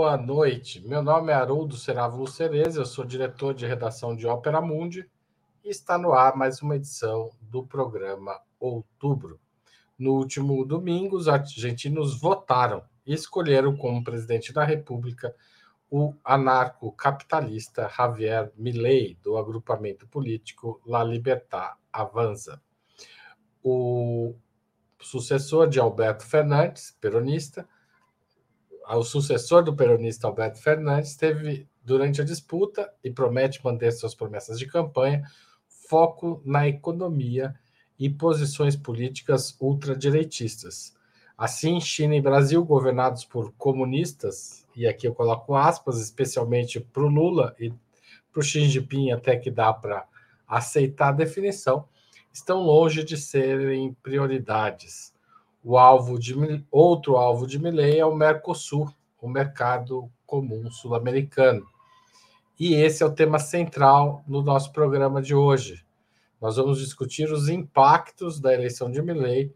Boa noite. Meu nome é Haroldo Serávulo Cereza, eu sou diretor de redação de Ópera Mundi e está no ar mais uma edição do programa Outubro. No último domingo, os argentinos votaram e escolheram como presidente da República o anarcocapitalista Javier Milei, do agrupamento político La Libertad Avanza. O sucessor de Alberto Fernandes, peronista, o sucessor do peronista Alberto Fernandes teve, durante a disputa, e promete manter suas promessas de campanha, foco na economia e posições políticas ultradireitistas. Assim, China e Brasil, governados por comunistas, e aqui eu coloco aspas, especialmente para o Lula e para o Xi Jinping, até que dá para aceitar a definição, estão longe de serem prioridades. O alvo de outro alvo de Milley é o Mercosul, o mercado comum sul-americano. E esse é o tema central no nosso programa de hoje. Nós vamos discutir os impactos da eleição de Milley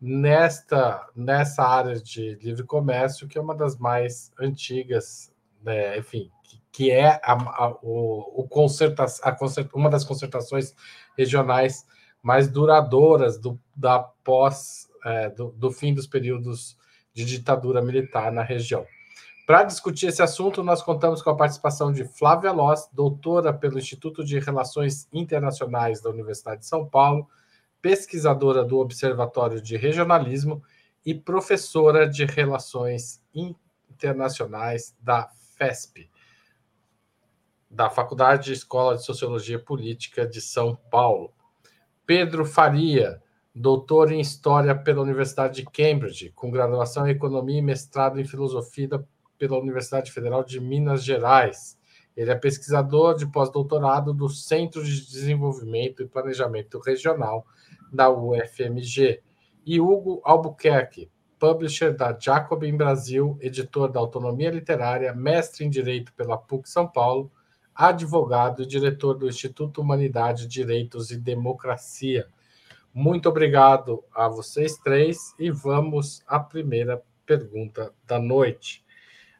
nesta nessa área de livre comércio, que é uma das mais antigas, né, enfim, que, que é a, a, o, o concerta, a concert, uma das concertações regionais mais duradouras do, da pós é, do, do fim dos períodos de ditadura militar na região. Para discutir esse assunto, nós contamos com a participação de Flávia Loss, doutora pelo Instituto de Relações Internacionais da Universidade de São Paulo, pesquisadora do Observatório de Regionalismo e professora de Relações Internacionais da FESP, da Faculdade de Escola de Sociologia Política de São Paulo. Pedro Faria, doutor em História pela Universidade de Cambridge, com graduação em Economia e mestrado em Filosofia pela Universidade Federal de Minas Gerais. Ele é pesquisador de pós-doutorado do Centro de Desenvolvimento e Planejamento Regional da UFMG. E Hugo Albuquerque, publisher da Jacobin Brasil, editor da Autonomia Literária, mestre em Direito pela PUC São Paulo, advogado e diretor do Instituto Humanidade, Direitos e Democracia. Muito obrigado a vocês três e vamos à primeira pergunta da noite.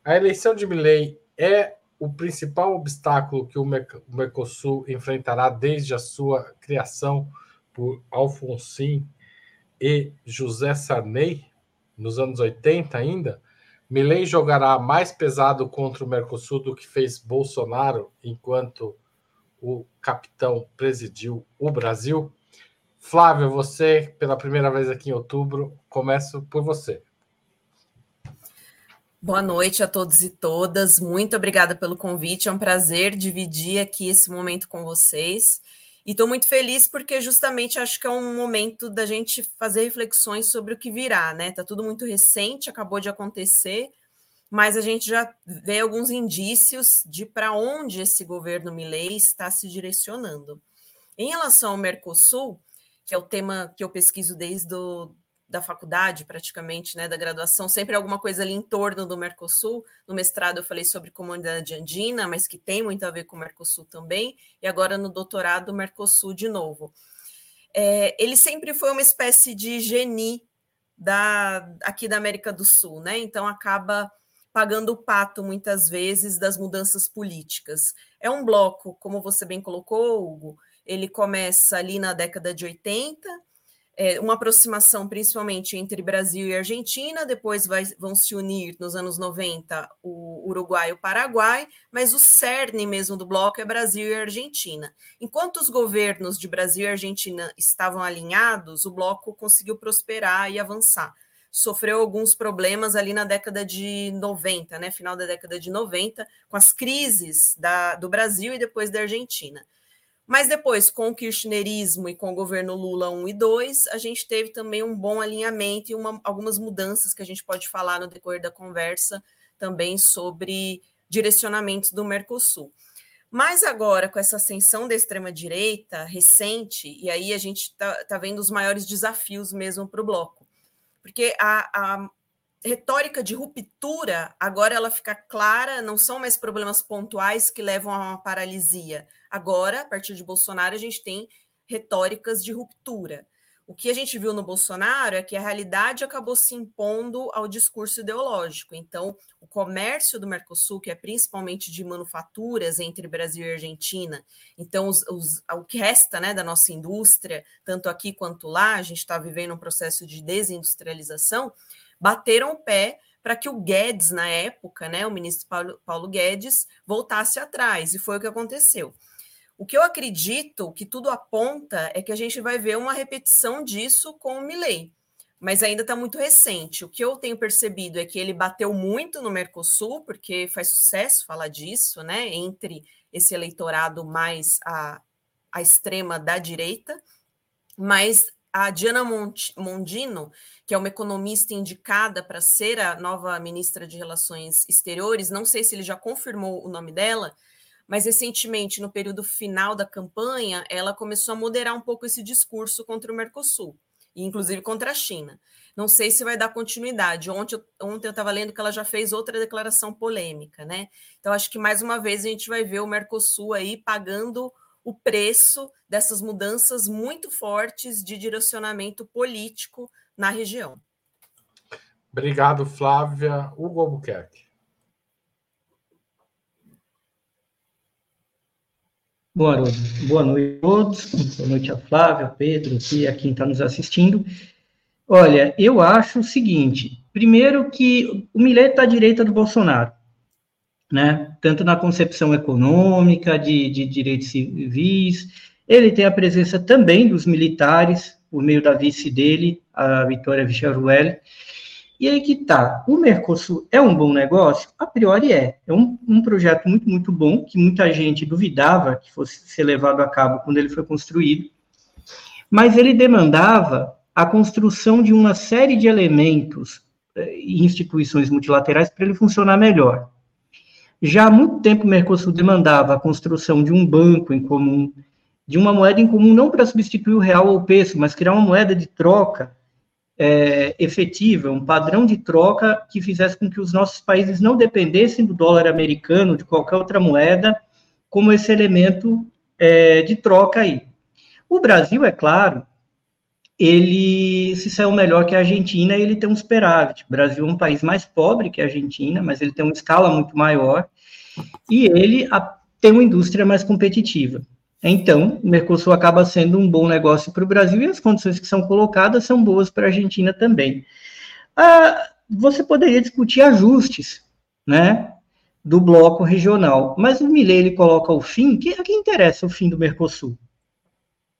A eleição de Milley é o principal obstáculo que o Mercosul enfrentará desde a sua criação por Alfonsin e José Sarney, nos anos 80 ainda? Milley jogará mais pesado contra o Mercosul do que fez Bolsonaro enquanto o capitão presidiu o Brasil? Flávio, você, pela primeira vez aqui em outubro, começo por você. Boa noite a todos e todas. Muito obrigada pelo convite. É um prazer dividir aqui esse momento com vocês. E estou muito feliz porque justamente acho que é um momento da gente fazer reflexões sobre o que virá, né? Está tudo muito recente, acabou de acontecer, mas a gente já vê alguns indícios de para onde esse governo Milei está se direcionando. Em relação ao Mercosul, que é o tema que eu pesquiso desde do, da faculdade, praticamente, né, da graduação, sempre alguma coisa ali em torno do Mercosul. No mestrado eu falei sobre comunidade andina, mas que tem muito a ver com o Mercosul também, e agora no doutorado Mercosul de novo. É, ele sempre foi uma espécie de geni da, aqui da América do Sul, né? Então acaba pagando o pato muitas vezes das mudanças políticas. É um bloco, como você bem colocou, Hugo, ele começa ali na década de 80, é, uma aproximação principalmente entre Brasil e Argentina, depois vai, vão se unir nos anos 90 o Uruguai e o Paraguai, mas o cerne mesmo do bloco é Brasil e Argentina. Enquanto os governos de Brasil e Argentina estavam alinhados, o bloco conseguiu prosperar e avançar. Sofreu alguns problemas ali na década de 90, né, final da década de 90, com as crises da, do Brasil e depois da Argentina. Mas depois, com o kirchnerismo e com o governo Lula 1 e 2, a gente teve também um bom alinhamento e uma, algumas mudanças que a gente pode falar no decorrer da conversa também sobre direcionamentos do Mercosul. Mas agora, com essa ascensão da extrema-direita recente, e aí a gente está tá vendo os maiores desafios mesmo para o bloco. Porque a, a retórica de ruptura, agora ela fica clara, não são mais problemas pontuais que levam a uma paralisia. Agora, a partir de Bolsonaro, a gente tem retóricas de ruptura. O que a gente viu no Bolsonaro é que a realidade acabou se impondo ao discurso ideológico. Então, o comércio do Mercosul, que é principalmente de manufaturas entre Brasil e Argentina, então os, os, o que resta né, da nossa indústria, tanto aqui quanto lá, a gente está vivendo um processo de desindustrialização, bateram o pé para que o Guedes, na época, né, o ministro Paulo, Paulo Guedes, voltasse atrás, e foi o que aconteceu. O que eu acredito, que tudo aponta, é que a gente vai ver uma repetição disso com o Milley, mas ainda está muito recente. O que eu tenho percebido é que ele bateu muito no Mercosul, porque faz sucesso falar disso, né? Entre esse eleitorado mais à, à extrema da direita, mas a Diana Mondino, que é uma economista indicada para ser a nova ministra de Relações Exteriores, não sei se ele já confirmou o nome dela, mas recentemente, no período final da campanha, ela começou a moderar um pouco esse discurso contra o Mercosul, e inclusive contra a China. Não sei se vai dar continuidade. Ontem, ontem eu estava lendo que ela já fez outra declaração polêmica, né? Então, acho que mais uma vez a gente vai ver o Mercosul aí pagando o preço dessas mudanças muito fortes de direcionamento político na região. Obrigado, Flávia. Hugo Albuquerque. Boa noite, boa noite a todos, boa noite a Flávia, Pedro e a quem está nos assistindo. Olha, eu acho o seguinte, primeiro que o Millet está à direita do Bolsonaro, né, tanto na concepção econômica, de, de direitos civis, ele tem a presença também dos militares, por meio da vice dele, a Vitória Vicharuel, e aí que tá, o Mercosul é um bom negócio? A priori é. É um, um, projeto muito, muito bom, que muita gente duvidava que fosse ser levado a cabo quando ele foi construído, mas ele demandava a construção de uma série de elementos eh, e instituições multilaterais para ele funcionar melhor. Já há muito tempo o Mercosul demandava a construção de um banco em comum, de uma moeda em comum, não para substituir o real ou o peso, mas criar uma moeda de troca é, efetiva, um padrão de troca que fizesse com que os nossos países não dependessem do dólar americano, de qualquer outra moeda, como esse elemento é, de troca aí. O Brasil, é claro, ele se saiu melhor que a Argentina ele tem um superávit. O Brasil é um país mais pobre que a Argentina, mas ele tem uma escala muito maior e ele tem uma indústria mais competitiva. Então, o Mercosul acaba sendo um bom negócio para o Brasil e as condições que são colocadas são boas para a Argentina também. Ah, você poderia discutir ajustes, né, do bloco regional, mas o Milei ele coloca o fim, que a quem interessa o fim do Mercosul?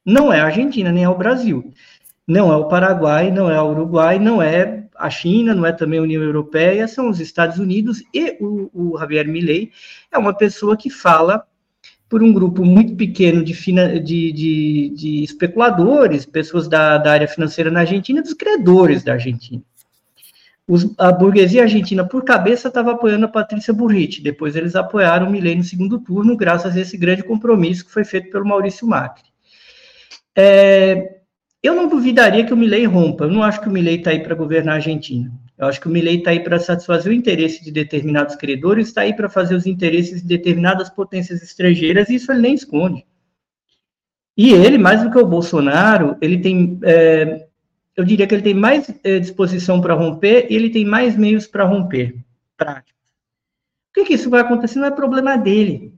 Não é a Argentina nem é o Brasil, não é o Paraguai, não é o Uruguai, não é a China, não é também a União Europeia, são os Estados Unidos e o, o Javier Milei é uma pessoa que fala por um grupo muito pequeno de, de, de, de especuladores, pessoas da, da, área financeira na Argentina, dos credores da Argentina. Os, a burguesia argentina, por cabeça, estava apoiando a Patrícia Burrich. Depois eles apoiaram o Milei no segundo turno, graças a esse grande compromisso que foi feito pelo Maurício Macri. É, eu não duvidaria que o Milei rompa. Eu não acho que o Milei está aí para governar a Argentina. Eu acho que o Milley está aí para satisfazer o interesse de determinados credores, está aí para fazer os interesses de determinadas potências estrangeiras, e isso ele nem esconde. E ele, mais do que o Bolsonaro, ele tem, é, eu diria que ele tem mais é, disposição para romper e ele tem mais meios para romper. O que, que isso vai acontecer? Não é problema dele.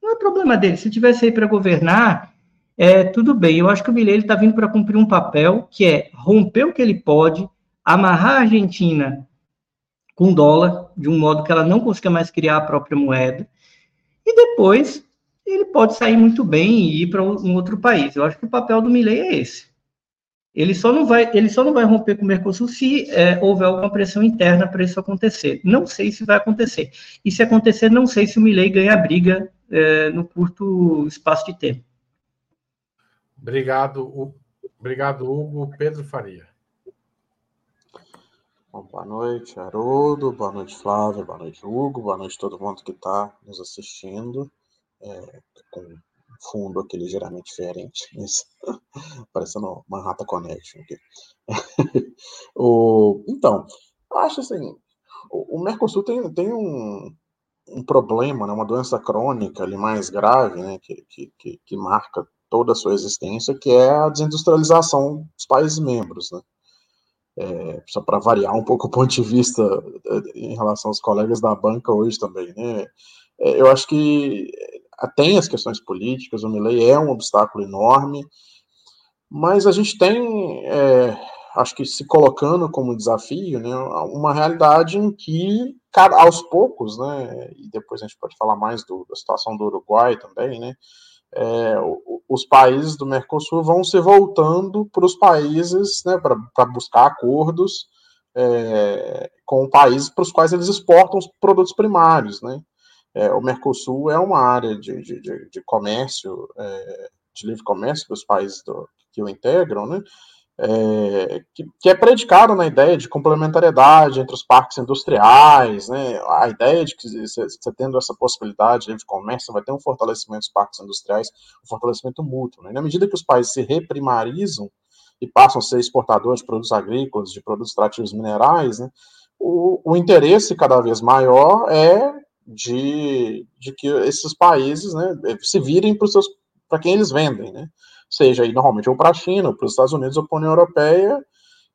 Não é problema dele. Se tivesse aí para governar, é, tudo bem. Eu acho que o Milley está vindo para cumprir um papel que é romper o que ele pode, amarrar a Argentina com dólar, de um modo que ela não consiga mais criar a própria moeda, e depois ele pode sair muito bem e ir para um outro país. Eu acho que o papel do Milley é esse. Ele só não vai, ele só não vai romper com o Mercosul se é, houver alguma pressão interna para isso acontecer. Não sei se vai acontecer. E se acontecer, não sei se o Milley ganha a briga é, no curto espaço de tempo. Obrigado, obrigado, Hugo. Pedro Faria. Bom, boa noite, Haroldo, boa noite, Flávio, boa noite, Hugo, boa noite todo mundo que está nos assistindo. É, com fundo aqui ligeiramente diferente, isso. parecendo rata connection aqui. o, então, eu acho assim, o, o Mercosul tem, tem um, um problema, né, uma doença crônica ali mais grave, né, que, que, que, que marca toda a sua existência, que é a desindustrialização dos países membros, né? É, só para variar um pouco o ponto de vista é, em relação aos colegas da banca hoje também, né? É, eu acho que tem as questões políticas, o Milley é um obstáculo enorme, mas a gente tem, é, acho que se colocando como desafio, né, uma realidade em que, aos poucos, né, e depois a gente pode falar mais do, da situação do Uruguai também, né, é, os países do Mercosul vão se voltando para os países, né, para buscar acordos é, com países para os quais eles exportam os produtos primários, né. É, o Mercosul é uma área de, de, de, de comércio, é, de livre comércio dos países do, que o integram, né, é, que, que, é predicado na ideia de complementariedade entre os parques industriais, né, a ideia de que você tendo essa possibilidade de comércio, vai ter um fortalecimento dos parques industriais, um fortalecimento mútuo. Né, e na medida que os países se reprimarizam e passam a ser exportadores de produtos agrícolas, de produtos extrativos minerais, né, o, o interesse cada vez maior é de, de que esses países né, se virem para quem eles vendem, né? Seja aí normalmente ou para a China, ou para os Estados Unidos, ou para a União Europeia,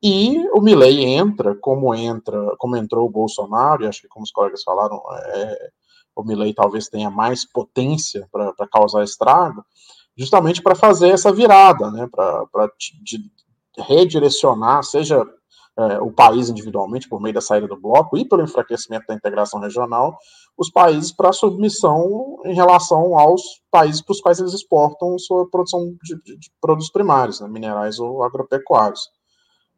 e o Milley entra, como entra, como entrou o Bolsonaro, e acho que como os colegas falaram, é, o Milley talvez tenha mais potência para causar estrago, justamente para fazer essa virada, né, para redirecionar, seja é, o país individualmente, por meio da saída do bloco, e pelo enfraquecimento da integração regional, os países para submissão em relação aos países para os quais eles exportam sua produção de, de, de produtos primários, né, minerais ou agropecuários.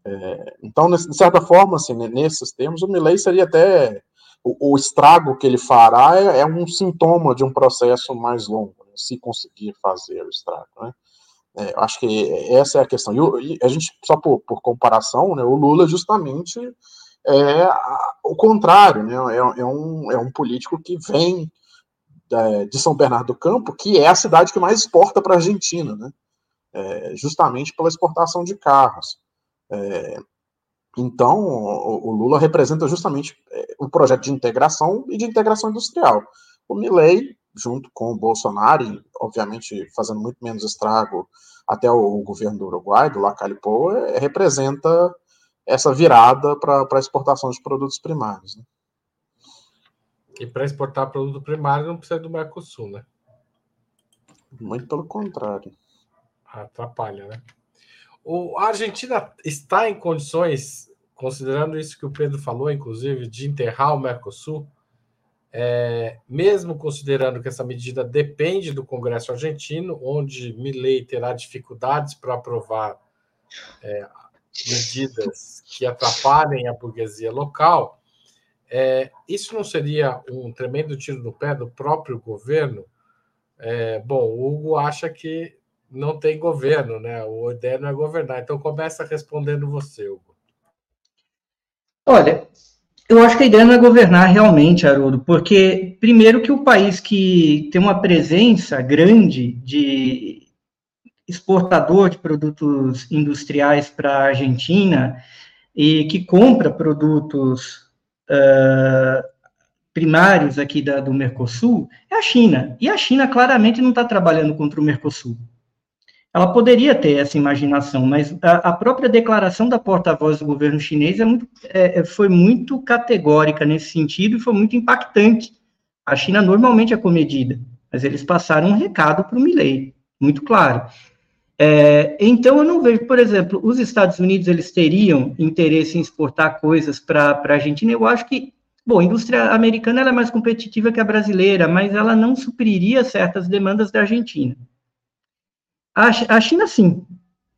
É, então, de certa forma, assim, nesses termos, o Milley seria até o, o estrago que ele fará é, é, um sintoma de um processo mais longo, né, se conseguir fazer o estrago. Né? É, acho que essa é a questão. E, e a gente, só por, por comparação, né, o Lula justamente é o contrário, né? É, é, um, é um político que vem é, de São Bernardo do Campo, que é a cidade que mais exporta para a Argentina, né? É, justamente pela exportação de carros. É, então, o, o, Lula representa justamente é, um projeto de integração e de integração industrial. O Milley, junto com o Bolsonaro, e, obviamente fazendo muito menos estrago até o, governo do Uruguai, do Lacalle Pou, é, representa essa virada para a exportação de produtos primários. Né? E para exportar produto primário não precisa do Mercosul, né? Muito pelo contrário. Atrapalha, né? O, a Argentina está em condições, considerando isso que o Pedro falou, inclusive, de enterrar o Mercosul, é, mesmo considerando que essa medida depende do Congresso argentino, onde Milei terá dificuldades para aprovar é, medidas que atrapalhem a burguesia local, é, isso não seria um tremendo tiro no pé do próprio governo? É, bom, o Hugo acha que não tem governo, né? O ideia não é governar. Então começa respondendo você, Hugo. Olha, eu acho que a ideia não é governar realmente, Haroldo, porque primeiro que o país que tem uma presença grande de exportador de produtos industriais para a Argentina e que compra produtos uh, primários aqui da, do Mercosul é a China. E a China claramente não está trabalhando contra o Mercosul. Ela poderia ter essa imaginação, mas a, a própria declaração da porta-voz do governo chinês é muito, é, é foi muito categórica nesse sentido e foi muito impactante. A China normalmente é comedida, mas eles passaram um recado para o Milley, muito claro. É, então, eu não vejo, por exemplo, os Estados Unidos, eles teriam interesse em exportar coisas para a Argentina. Eu acho que, bom, a indústria americana é mais competitiva que a brasileira, mas ela não supriria certas demandas da Argentina. A, a China, sim,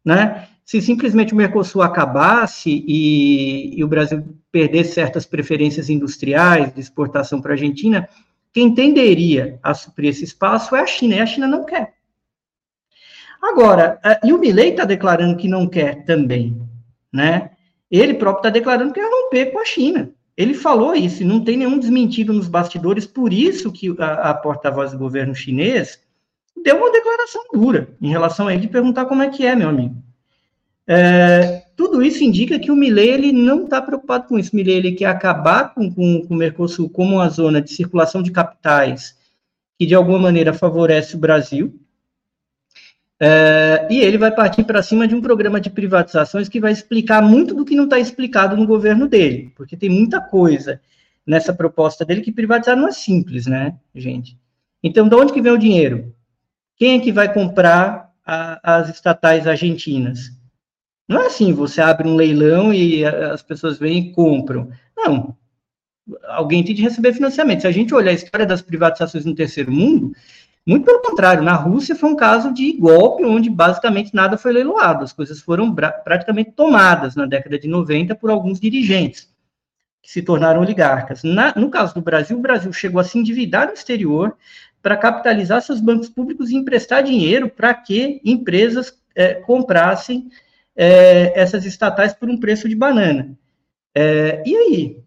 né? Se simplesmente o Mercosul acabasse e, e o Brasil perdesse certas preferências industriais de exportação para a Argentina, quem tenderia a suprir esse espaço é a China, e a China não quer. Agora, e o Milley está declarando que não quer também, né? Ele próprio está declarando que quer romper com a China. Ele falou isso, e não tem nenhum desmentido nos bastidores, por isso que a, a porta-voz do governo chinês deu uma declaração dura em relação a ele, de perguntar como é que é, meu amigo. É, tudo isso indica que o Milley ele não está preocupado com isso. O ele quer acabar com, com, com o Mercosul como uma zona de circulação de capitais que, de alguma maneira, favorece o Brasil, É, e ele vai partir para cima de um programa de privatizações que vai explicar muito do que não está explicado no governo dele, porque tem muita coisa nessa proposta dele que privatizar não é simples, né, gente? Então, de onde que vem o dinheiro? Quem é que vai comprar a, as estatais argentinas? Não é assim, você abre um leilão e as pessoas vêm e compram. Não. Alguém tem de receber financiamento. Se a gente olhar a história das privatizações no terceiro mundo, muito pelo contrário, na Rússia foi um caso de golpe onde basicamente nada foi leiloado, as coisas foram praticamente tomadas na década de 90 por alguns dirigentes que se tornaram oligarcas. Na, no caso do Brasil, o Brasil chegou a se endividar no exterior para capitalizar seus bancos públicos e emprestar dinheiro para que empresas é, comprassem é, essas estatais por um preço de banana. É, e aí?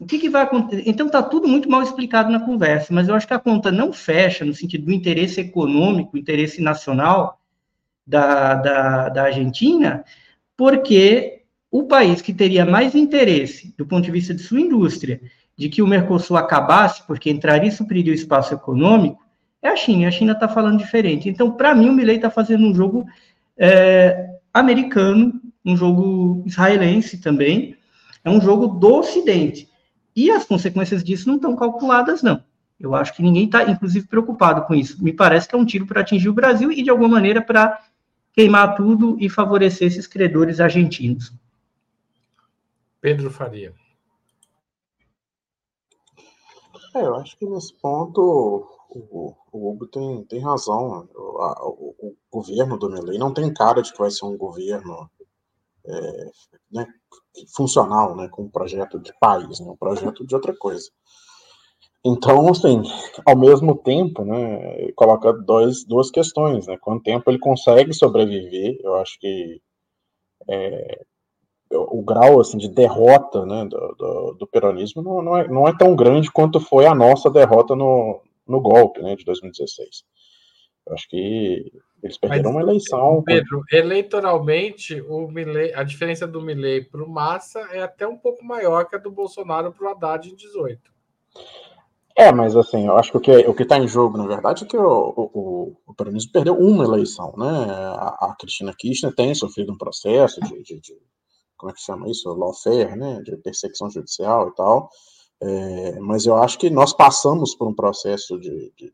O que, que vai acontecer? Então, está tudo muito mal explicado na conversa, mas eu acho que a conta não fecha no sentido do interesse econômico, interesse nacional da, da, da Argentina, porque o país que teria mais interesse, do ponto de vista de sua indústria, de que o Mercosul acabasse, porque entraria e supriria o espaço econômico, é a China. A China está falando diferente. Então, para mim, o Milley está fazendo um jogo é, americano, um jogo israelense também, é um jogo do Ocidente. E as consequências disso não estão calculadas, não. Eu acho que ninguém está, inclusive, preocupado com isso. Me parece que é um tiro para atingir o Brasil e, de alguma maneira, para queimar tudo e favorecer esses credores argentinos. Pedro Faria. É, eu acho que nesse ponto o, Hugo tem, tem razão. O, a, o, o, governo do Milley não tem cara de que vai ser um governo é, né, funcional, né, com um projeto de país, né, um projeto de outra coisa. Então, assim, ao mesmo tempo, né, coloca dois, duas questões, né, quanto tempo ele consegue sobreviver, eu acho que é, o grau, assim, de derrota, né, do, do, do peronismo não, não, é, não é tão grande quanto foi a nossa derrota no, no golpe, né, de 2016. Eu acho que eles perderam Mas, uma eleição. Pedro, eleitoralmente, o Milley, a diferença do Milley para o Massa é até um pouco maior que a do Bolsonaro para o Haddad em 18. É, mas assim, eu acho que o que está em jogo, na verdade, é que o, o, o peronismo perdeu uma eleição, né? A, a Cristina Kirchner tem sofrido um processo de, de, de, como é que chama isso? Lawfare, né? De perseguição judicial e tal. É, mas eu acho que nós passamos por um processo de, de,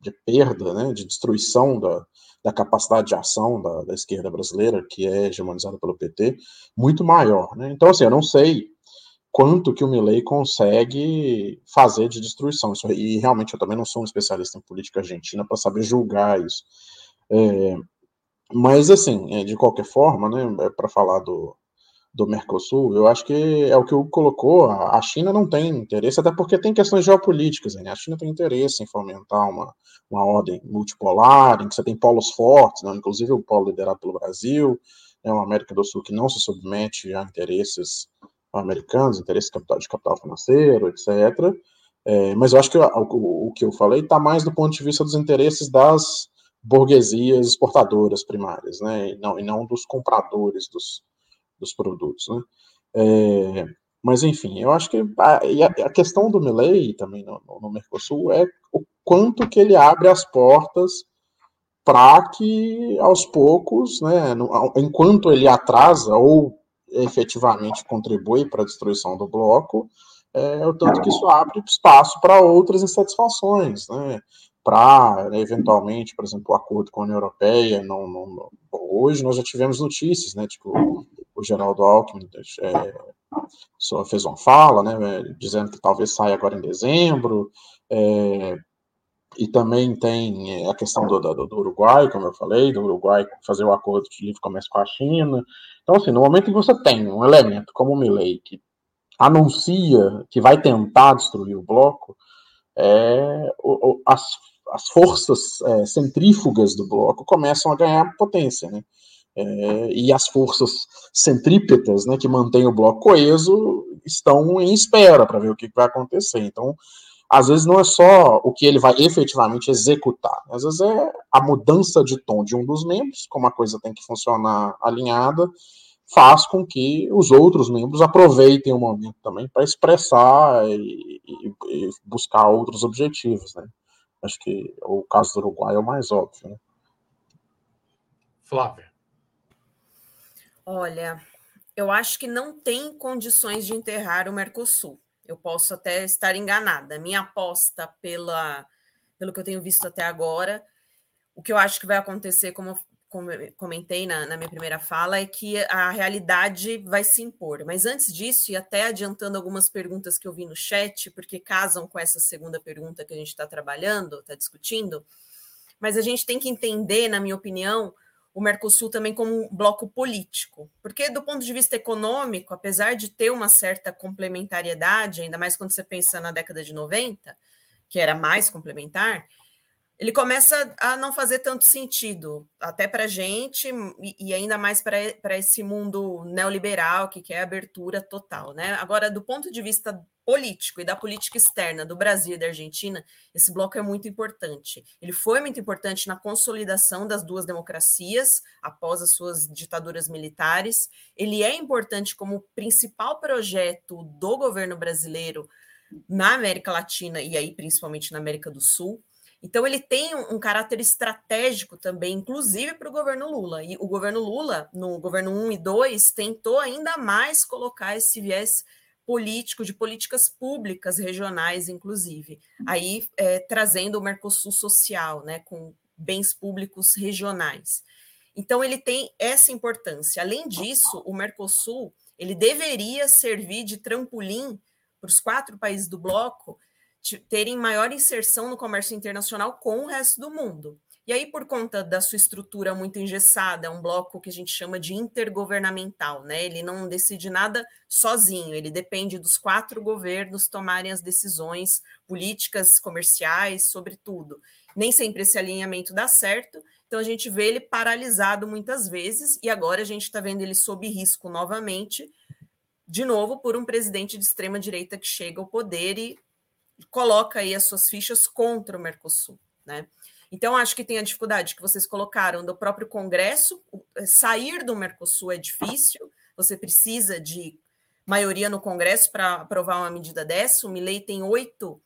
de perda, né? De destruição da, da capacidade de ação da, da, esquerda brasileira, que é hegemonizada pelo PT, muito maior. Né? Então, assim, eu não sei quanto que o Milley consegue fazer de destruição. Isso, e realmente eu também não sou um especialista em política argentina para saber julgar isso. É, mas, assim, é, de qualquer forma, né, é para falar do, do Mercosul, eu acho que é o que o colocou, a China não tem interesse, até porque tem questões geopolíticas, né? a China tem interesse em fomentar uma, uma ordem multipolar, em que você tem polos fortes, né? inclusive o polo liderado pelo Brasil, é uma América do Sul que não se submete a interesses americanos, interesses de capital financeiro, etc., é, mas eu acho que o, o, o que eu falei está mais do ponto de vista dos interesses das burguesias exportadoras primárias, né, e não, e não dos compradores dos, dos produtos, né? É, mas, enfim, eu acho que a, a questão do Milley também no, no, Mercosul é o quanto que ele abre as portas para que, aos poucos, né, no, enquanto ele atrasa ou efetivamente contribui para a destruição do bloco, é, o tanto que isso abre espaço para outras insatisfações, né? para, né, eventualmente, por exemplo, o acordo com a União Europeia. Não, não, hoje nós já tivemos notícias, né, tipo, o Geraldo Alckmin é, só fez uma fala, né, dizendo que talvez saia agora em dezembro, é, e também tem a questão do, do, do, Uruguai, como eu falei, do Uruguai fazer o acordo de livre comércio com a China. Então, assim, no momento em que você tem um elemento como o Milley, que anuncia que vai tentar destruir o bloco, é, o, o, as, as forças é, centrífugas do bloco começam a ganhar potência, né? É, e as forças centrípetas, né, que mantêm o bloco coeso, estão em espera para ver o que vai acontecer. Então, às vezes não é só o que ele vai efetivamente executar, às vezes é a mudança de tom de um dos membros, como a coisa tem que funcionar alinhada, faz com que os outros membros aproveitem o momento também para expressar e, e, e, buscar outros objetivos, né? Acho que o caso do Uruguai é o mais óbvio, né? Flávia. Olha, eu acho que não tem condições de enterrar o Mercosul. Eu posso até estar enganada. Minha aposta pela, pelo que eu tenho visto até agora, o que eu acho que vai acontecer, como, como comentei na, na, minha primeira fala, é que a realidade vai se impor. Mas antes disso, e até adiantando algumas perguntas que eu vi no chat, porque casam com essa segunda pergunta que a gente está trabalhando, está discutindo, mas a gente tem que entender, na minha opinião, o Mercosul também como um bloco político, porque do ponto de vista econômico, apesar de ter uma certa complementariedade, ainda mais quando você pensa na década de 90, que era mais complementar, ele começa a não fazer tanto sentido, até para a gente, e ainda mais para esse mundo neoliberal que quer abertura total. Né? Agora, do ponto de vista político e da política externa do Brasil e da Argentina, esse bloco é muito importante. Ele foi muito importante na consolidação das duas democracias após as suas ditaduras militares. Ele é importante como principal projeto do governo brasileiro na América Latina e aí principalmente na América do Sul. Então, ele tem um, caráter estratégico também, inclusive para o governo Lula. E o governo Lula, no governo 1 e 2, tentou ainda mais colocar esse viés político, de políticas públicas regionais, inclusive. Aí, é, trazendo o Mercosul social, né, com bens públicos regionais. Então, ele tem essa importância. Além disso, o Mercosul ele deveria servir de trampolim para os quatro países do bloco terem maior inserção no comércio internacional com o resto do mundo. E aí, por conta da sua estrutura muito engessada, é um bloco que a gente chama de intergovernamental, né? Ele não decide nada sozinho, ele depende dos quatro governos tomarem as decisões políticas, comerciais, sobre tudo. Nem sempre esse alinhamento dá certo, então a gente vê ele paralisado muitas vezes, e agora a gente está vendo ele sob risco novamente, de novo, por um presidente de extrema direita que chega ao poder e coloca aí as suas fichas contra o Mercosul, né? Então, acho que tem a dificuldade que vocês colocaram do próprio Congresso. Eh, sair do Mercosul é difícil, você precisa de maioria no Congresso para aprovar uma medida dessa. O Milley tem oito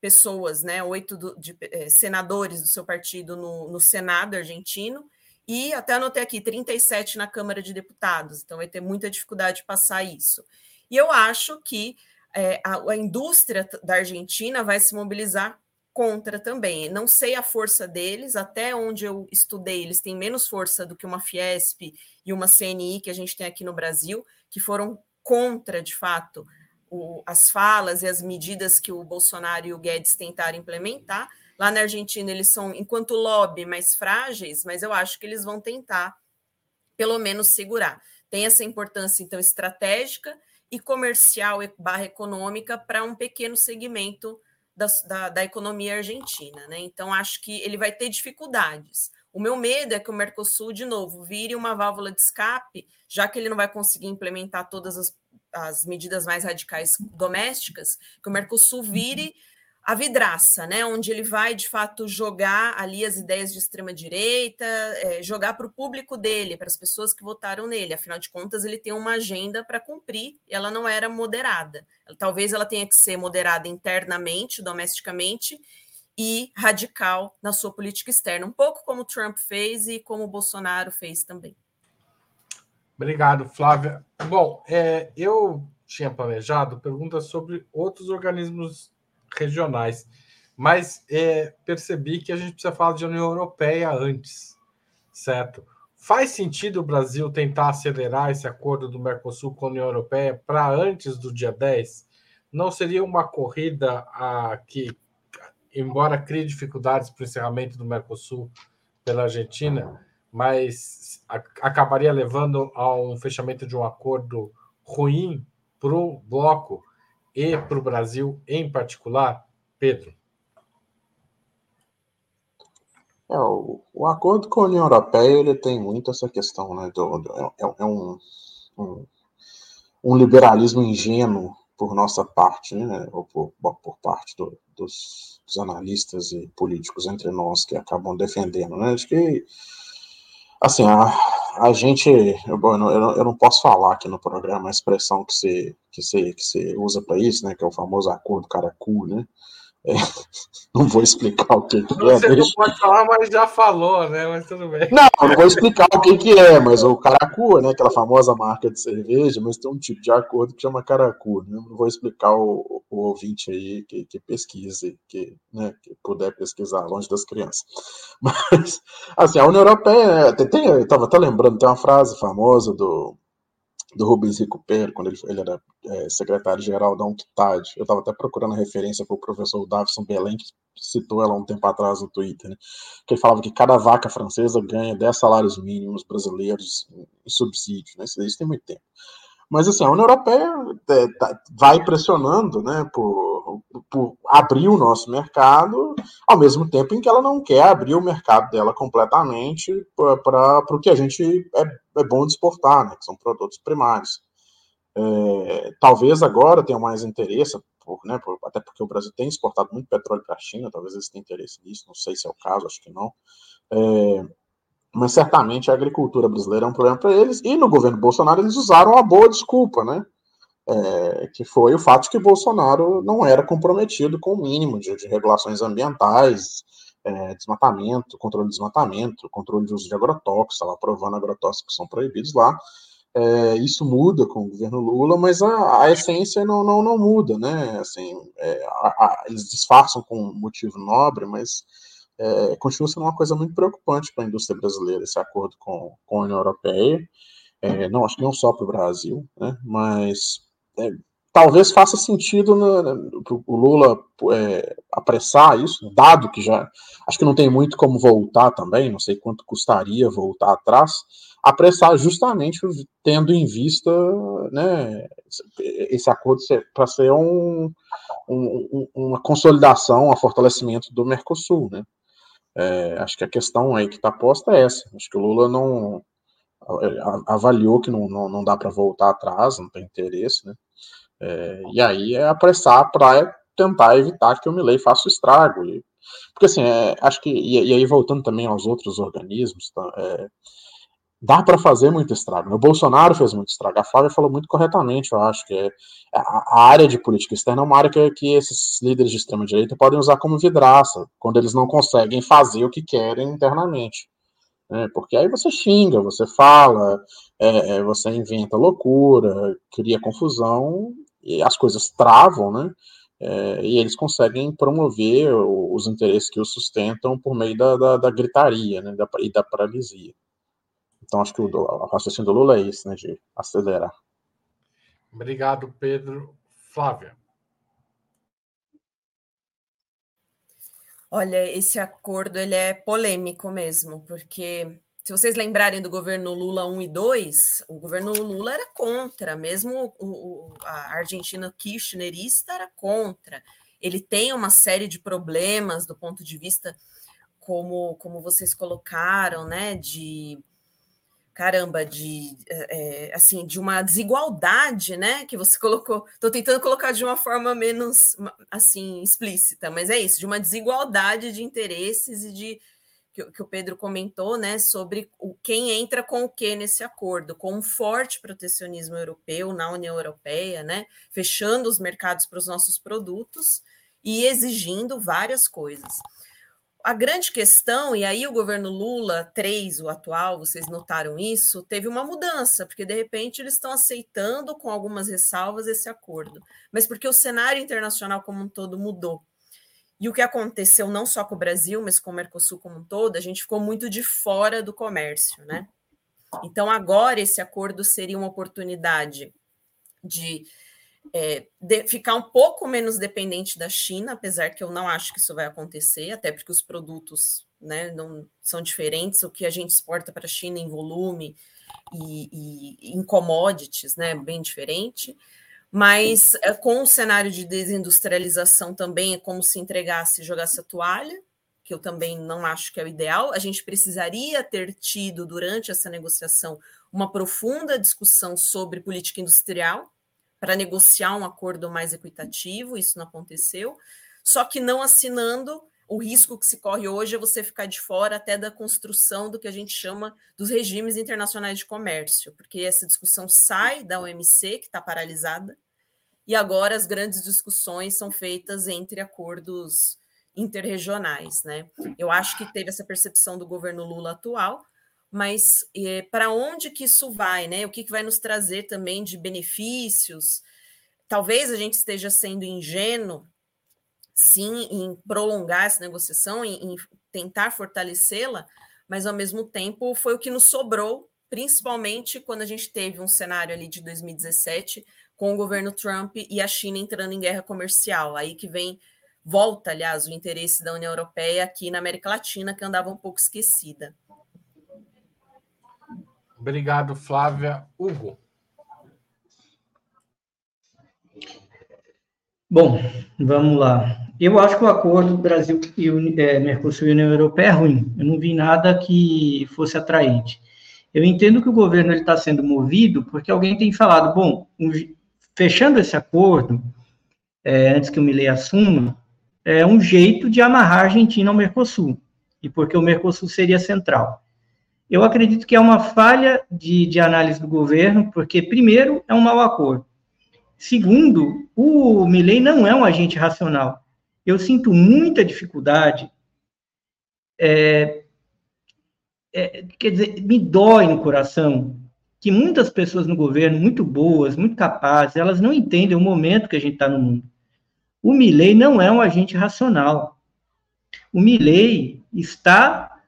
pessoas, né, oito do, de, eh, senadores do seu partido no, no Senado argentino, e até anotei aqui, 37 na Câmara de Deputados, então vai ter muita dificuldade de passar isso. E eu acho que é, a, a, indústria da Argentina vai se mobilizar contra também. Não sei a força deles, até onde eu estudei, eles têm menos força do que uma Fiesp e uma CNI que a gente tem aqui no Brasil, que foram contra, de fato, o, as falas e as medidas que o Bolsonaro e o Guedes tentaram implementar. Lá na Argentina, eles são, enquanto lobby, mais frágeis, mas eu acho que eles vão tentar, pelo menos, segurar. Tem essa importância, então, estratégica e comercial barra econômica para um pequeno segmento da, da, da, economia argentina. Né? Então, acho que ele vai ter dificuldades. O meu medo é que o Mercosul, de novo, vire uma válvula de escape, já que ele não vai conseguir implementar todas as, as medidas mais radicais domésticas, que o Mercosul vire a vidraça, né? Onde ele vai de fato jogar ali as ideias de extrema direita, é, jogar para o público dele, para as pessoas que votaram nele. Afinal de contas, ele tem uma agenda para cumprir. E ela não era moderada. Talvez ela tenha que ser moderada internamente, domesticamente, e radical na sua política externa, um pouco como o Trump fez e como o Bolsonaro fez também. Obrigado, Flávia. Bom, é, eu tinha planejado perguntas sobre outros organismos regionais. Mas é, percebi que a gente precisa falar de União Europeia antes, certo? Faz sentido o Brasil tentar acelerar esse acordo do Mercosul com a União Europeia para antes do dia 10? Não seria uma corrida a, que, embora crie dificuldades para o encerramento do Mercosul pela Argentina, mas a, acabaria levando a um fechamento de um acordo ruim para o bloco e para o Brasil em particular? Pedro. É, o, o, acordo com a União Europeia ele tem muito essa questão, né? Do, do, é, é um, um, um, liberalismo ingênuo por nossa parte, né? Ou por, por parte do, dos, dos, analistas e políticos entre nós que acabam defendendo, né? Acho que assim a, a gente, eu, não, eu, não, posso falar aqui no programa a expressão que você, que você, que você usa para isso, né, que é o famoso acordo caracu, né, É, não vou explicar o que, que é. Você não pode falar, mas já falou, né? Mas tudo bem. Não, não vou explicar o que, que é, mas o Caracu, né? Aquela famosa marca de cerveja, mas tem um tipo de acordo que chama Caracu. Né? Não vou explicar o, o ouvinte aí que, que pesquise, que, né, que puder pesquisar longe das crianças. Mas, assim, a União Europeia, tem, tem, eu estava até lembrando, tem uma frase famosa do do Rubens Recupero, quando ele, ele era é, secretário-geral da UNCTAD. Eu estava até procurando a referência para o professor Davison Belém, que citou ela um tempo atrás no Twitter, né? que ele falava que cada vaca francesa ganha 10 salários mínimos brasileiros em subsídio. Né? Isso tem muito tempo. Mas assim, a União Europeia é, tá, vai pressionando né, por, por, abrir o nosso mercado, ao mesmo tempo em que ela não quer abrir o mercado dela completamente para o que a gente é, é, bom de exportar, né, que são produtos primários. É, talvez agora tenha mais interesse, por, né, por, até porque o Brasil tem exportado muito petróleo para a China, talvez eles tenham interesse nisso, não sei se é o caso, acho que não. É, mas certamente a agricultura brasileira é um problema para eles, e no governo Bolsonaro eles usaram a boa desculpa, né? É, que foi o fato de que Bolsonaro não era comprometido com o mínimo de, de regulações ambientais, é, desmatamento, controle de desmatamento, controle de uso de agrotóxicos, estava aprovando agrotóxicos que são proibidos lá. É, isso muda com o governo Lula, mas a, a essência não, não, não, muda, né? Assim, é, a, a, eles disfarçam com motivo nobre, mas é, continua sendo uma coisa muito preocupante para a indústria brasileira, esse acordo com, com a União Europeia. É, não, acho que não só para o Brasil, né, mas é, talvez faça sentido né, o Lula é, apressar isso, dado que já acho que não tem muito como voltar também, não sei quanto custaria voltar atrás, apressar justamente tendo em vista né, esse acordo para ser um, um, uma consolidação, um fortalecimento do Mercosul, né? É, acho que a questão aí que está posta é essa. Acho que o Lula não avaliou que não, não, não dá para voltar atrás, não tem interesse, né? É, e aí é apressar para tentar evitar que o Milley faça o estrago. E, porque assim, é, acho que, e, e, aí voltando também aos outros organismos, tá, é, dá para fazer muito estrago. O Bolsonaro fez muito estrago. A Flávia falou muito corretamente, eu acho que é, a, a, área de política externa é uma área que, que esses líderes de extrema direita podem usar como vidraça quando eles não conseguem fazer o que querem internamente. Né? Porque aí você xinga, você fala, é, é você inventa loucura, cria confusão as coisas travam, né? É, e eles conseguem promover os interesses que os sustentam por meio da, da, da gritaria né, da, e da paralisia. Então, acho que o, o raciocínio do Lula é isso, né, de acelerar. Obrigado, Pedro. Flávia. Olha, esse acordo ele é polêmico mesmo, porque se vocês lembrarem do governo Lula 1 e 2, o governo Lula era contra, mesmo o, o, a Argentina kirchnerista era contra. Ele tem uma série de problemas do ponto de vista, como, como vocês colocaram, né, de caramba, de é, assim, de uma desigualdade, né? Que você colocou. Estou tentando colocar de uma forma menos assim explícita, mas é isso, de uma desigualdade de interesses e de que, que o Pedro comentou, né? Sobre o, quem entra com o que nesse acordo, com um forte protecionismo europeu na União Europeia, né? Fechando os mercados para os nossos produtos e exigindo várias coisas a grande questão, e aí o governo Lula 3, o atual, vocês notaram isso, teve uma mudança, porque de repente eles estão aceitando com algumas ressalvas esse acordo, mas porque o cenário internacional como um todo mudou. E o que aconteceu não só com o Brasil, mas com o Mercosul como um todo, a gente ficou muito de fora do comércio, né? Então agora esse acordo seria uma oportunidade de é, de, ficar um pouco menos dependente da China, apesar que eu não acho que isso vai acontecer, até porque os produtos né, não são diferentes, o que a gente exporta para a China em volume e, e, em commodities, né, bem diferente. Mas é, com o cenário de desindustrialização também é como se entregasse e jogasse a toalha, que eu também não acho que é o ideal. A gente precisaria ter tido, durante essa negociação, uma profunda discussão sobre política industrial, para negociar um acordo mais equitativo, isso não aconteceu. Só que não assinando, o risco que se corre hoje é você ficar de fora até da construção do que a gente chama dos regimes internacionais de comércio, porque essa discussão sai da OMC, que está paralisada, e agora as grandes discussões são feitas entre acordos interregionais, né? Eu acho que teve essa percepção do governo Lula atual, mas para onde que isso vai, né? O que, que vai nos trazer também de benefícios? Talvez a gente esteja sendo ingênuo, sim, em prolongar essa negociação, em, em tentar fortalecê-la, mas ao mesmo tempo foi o que nos sobrou, principalmente quando a gente teve um cenário ali de 2017 com o governo Trump e a China entrando em guerra comercial. Aí que vem volta, aliás, o interesse da União Europeia aqui na América Latina, que andava um pouco esquecida. Obrigado, Flávia. Hugo. Bom, vamos lá. Eu acho que o acordo Brasil e é, Mercosul e União Europeia é ruim. Eu não vi nada que fosse atraente. Eu entendo que o governo está sendo movido porque alguém tem falado, bom, um, fechando esse acordo, é, antes que o Milley assuma, é um jeito de amarrar a Argentina ao Mercosul, e porque o Mercosul seria central. Eu acredito que é uma falha de, de análise do governo, porque, primeiro, é um mau acordo. Segundo, o Milley não é um agente racional. Eu sinto muita dificuldade, é, é, quer dizer, me dói no coração que muitas pessoas no governo, muito boas, muito capazes, elas não entendem o momento que a gente está no mundo. O Milley não é um agente racional. O Milley está,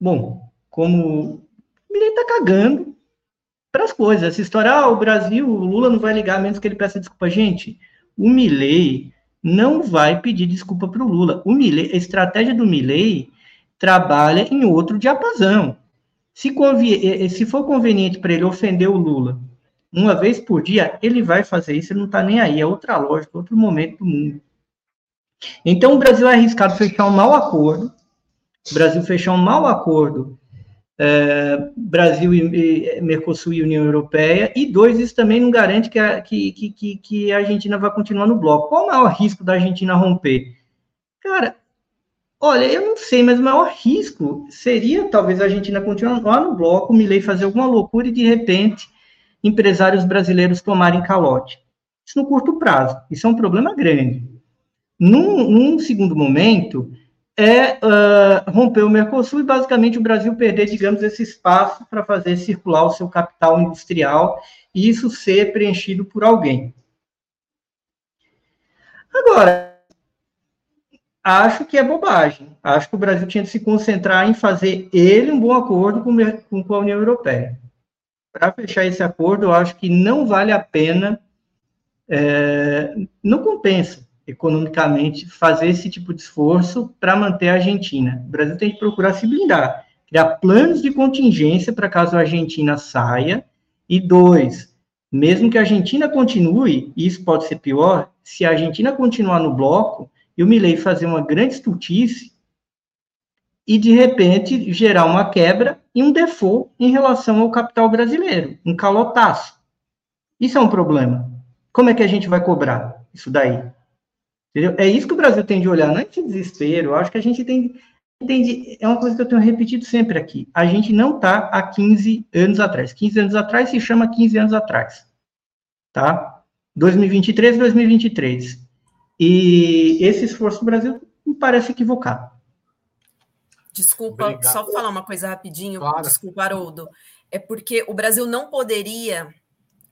bom, como o Milley está cagando para as coisas. Essa história, ah, o Brasil, o Lula não vai ligar menos que ele peça desculpa. Gente, o Milley não vai pedir desculpa para o Lula. O a estratégia do Milley trabalha em outro diapasão. Se, se for conveniente para ele ofender o Lula uma vez por dia, ele vai fazer isso, ele não está nem aí, é outra lógica, outro momento do mundo. Então, o Brasil é arriscado fechar um mau acordo, o Brasil fechar um mau acordo é, Brasil e, Mercosul e União Europeia, e dois, isso também não garante que a, que, que, que a Argentina vai continuar no bloco. Qual o maior risco da Argentina romper? Cara, olha, eu não sei, mas o maior risco seria talvez a Argentina continuar no bloco, o Milei fazer alguma loucura e de repente empresários brasileiros tomarem calote. Isso no curto prazo, isso é um problema grande. Num, num segundo momento, é uh, romper o Mercosul e basicamente o Brasil perder, digamos, esse espaço para fazer circular o seu capital industrial e isso ser preenchido por alguém. Agora, acho que é bobagem. Acho que o Brasil tinha de se concentrar em fazer ele um bom acordo com, com a União Europeia. Para fechar esse acordo, eu acho que não vale a pena, é, não compensa economicamente fazer esse tipo de esforço para manter a Argentina. O Brasil tem que procurar se blindar, criar planos de contingência para caso a Argentina saia. E dois, mesmo que a Argentina continue, e isso pode ser pior, se a Argentina continuar no bloco e o Milley fazer uma grande estultice e, de repente, gerar uma quebra e um default em relação ao capital brasileiro, um calotaço. Isso é um problema. Como é que a gente vai cobrar isso daí? Entendeu? É isso que o Brasil tem de olhar, não é esse desespero. Eu acho que a gente tem, tem é uma coisa que eu tenho repetido sempre aqui. A gente não está há 15 anos atrás. 15 anos atrás se chama 15 anos atrás. Tá? 2023, 2023. E esse esforço do Brasil me parece equivocado. Desculpa, Obrigado. só falar uma coisa rapidinho. Claro. Desculpa, Haroldo. É porque o Brasil não poderia,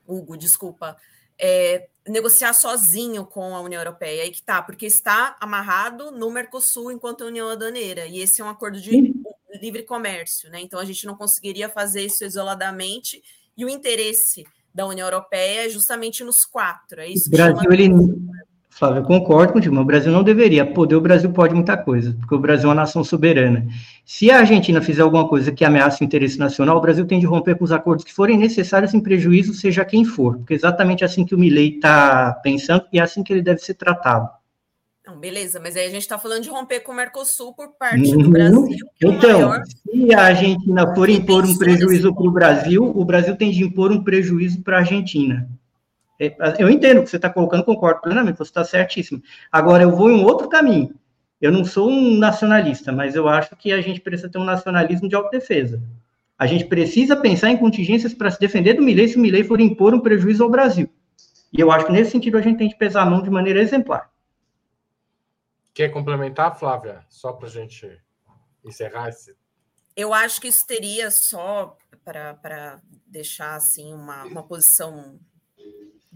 Hugo, desculpa, é, negociar sozinho com a União Europeia. Aí que tá, porque está amarrado no Mercosul enquanto União Aduaneira, e esse é um acordo de Sim. livre comércio, né? Então a gente não conseguiria fazer isso isoladamente, e o interesse da União Europeia é justamente nos quatro. É isso o Brasil, ele, Flávio, eu concordo contigo, mas o Brasil não deveria. Poder, o Brasil pode muita coisa, porque o Brasil é uma nação soberana. Se a Argentina fizer alguma coisa que ameace o interesse nacional, o Brasil tem de romper com os acordos que forem necessários em prejuízo, seja quem for, porque é exatamente assim que o Milley está pensando e é assim que ele deve ser tratado. Não, beleza, mas aí a gente está falando de romper com o Mercosul por parte do uhum. Brasil. É então, maior... se a Argentina for impor um prejuízo para o Brasil, o Brasil tem de impor um prejuízo para a Argentina. É, eu entendo o que você está colocando, concordo plenamente, você está certíssimo. Agora, eu vou em um outro caminho. Eu não sou um nacionalista, mas eu acho que a gente precisa ter um nacionalismo de autodefesa. A gente precisa pensar em contingências para se defender do Milei se o Milei for impor um prejuízo ao Brasil. E eu acho que nesse sentido a gente tem que pesar a mão de maneira exemplar. Quer complementar, Flávia? Só para a gente encerrar esse. Eu acho que isso teria só para deixar assim uma, uma posição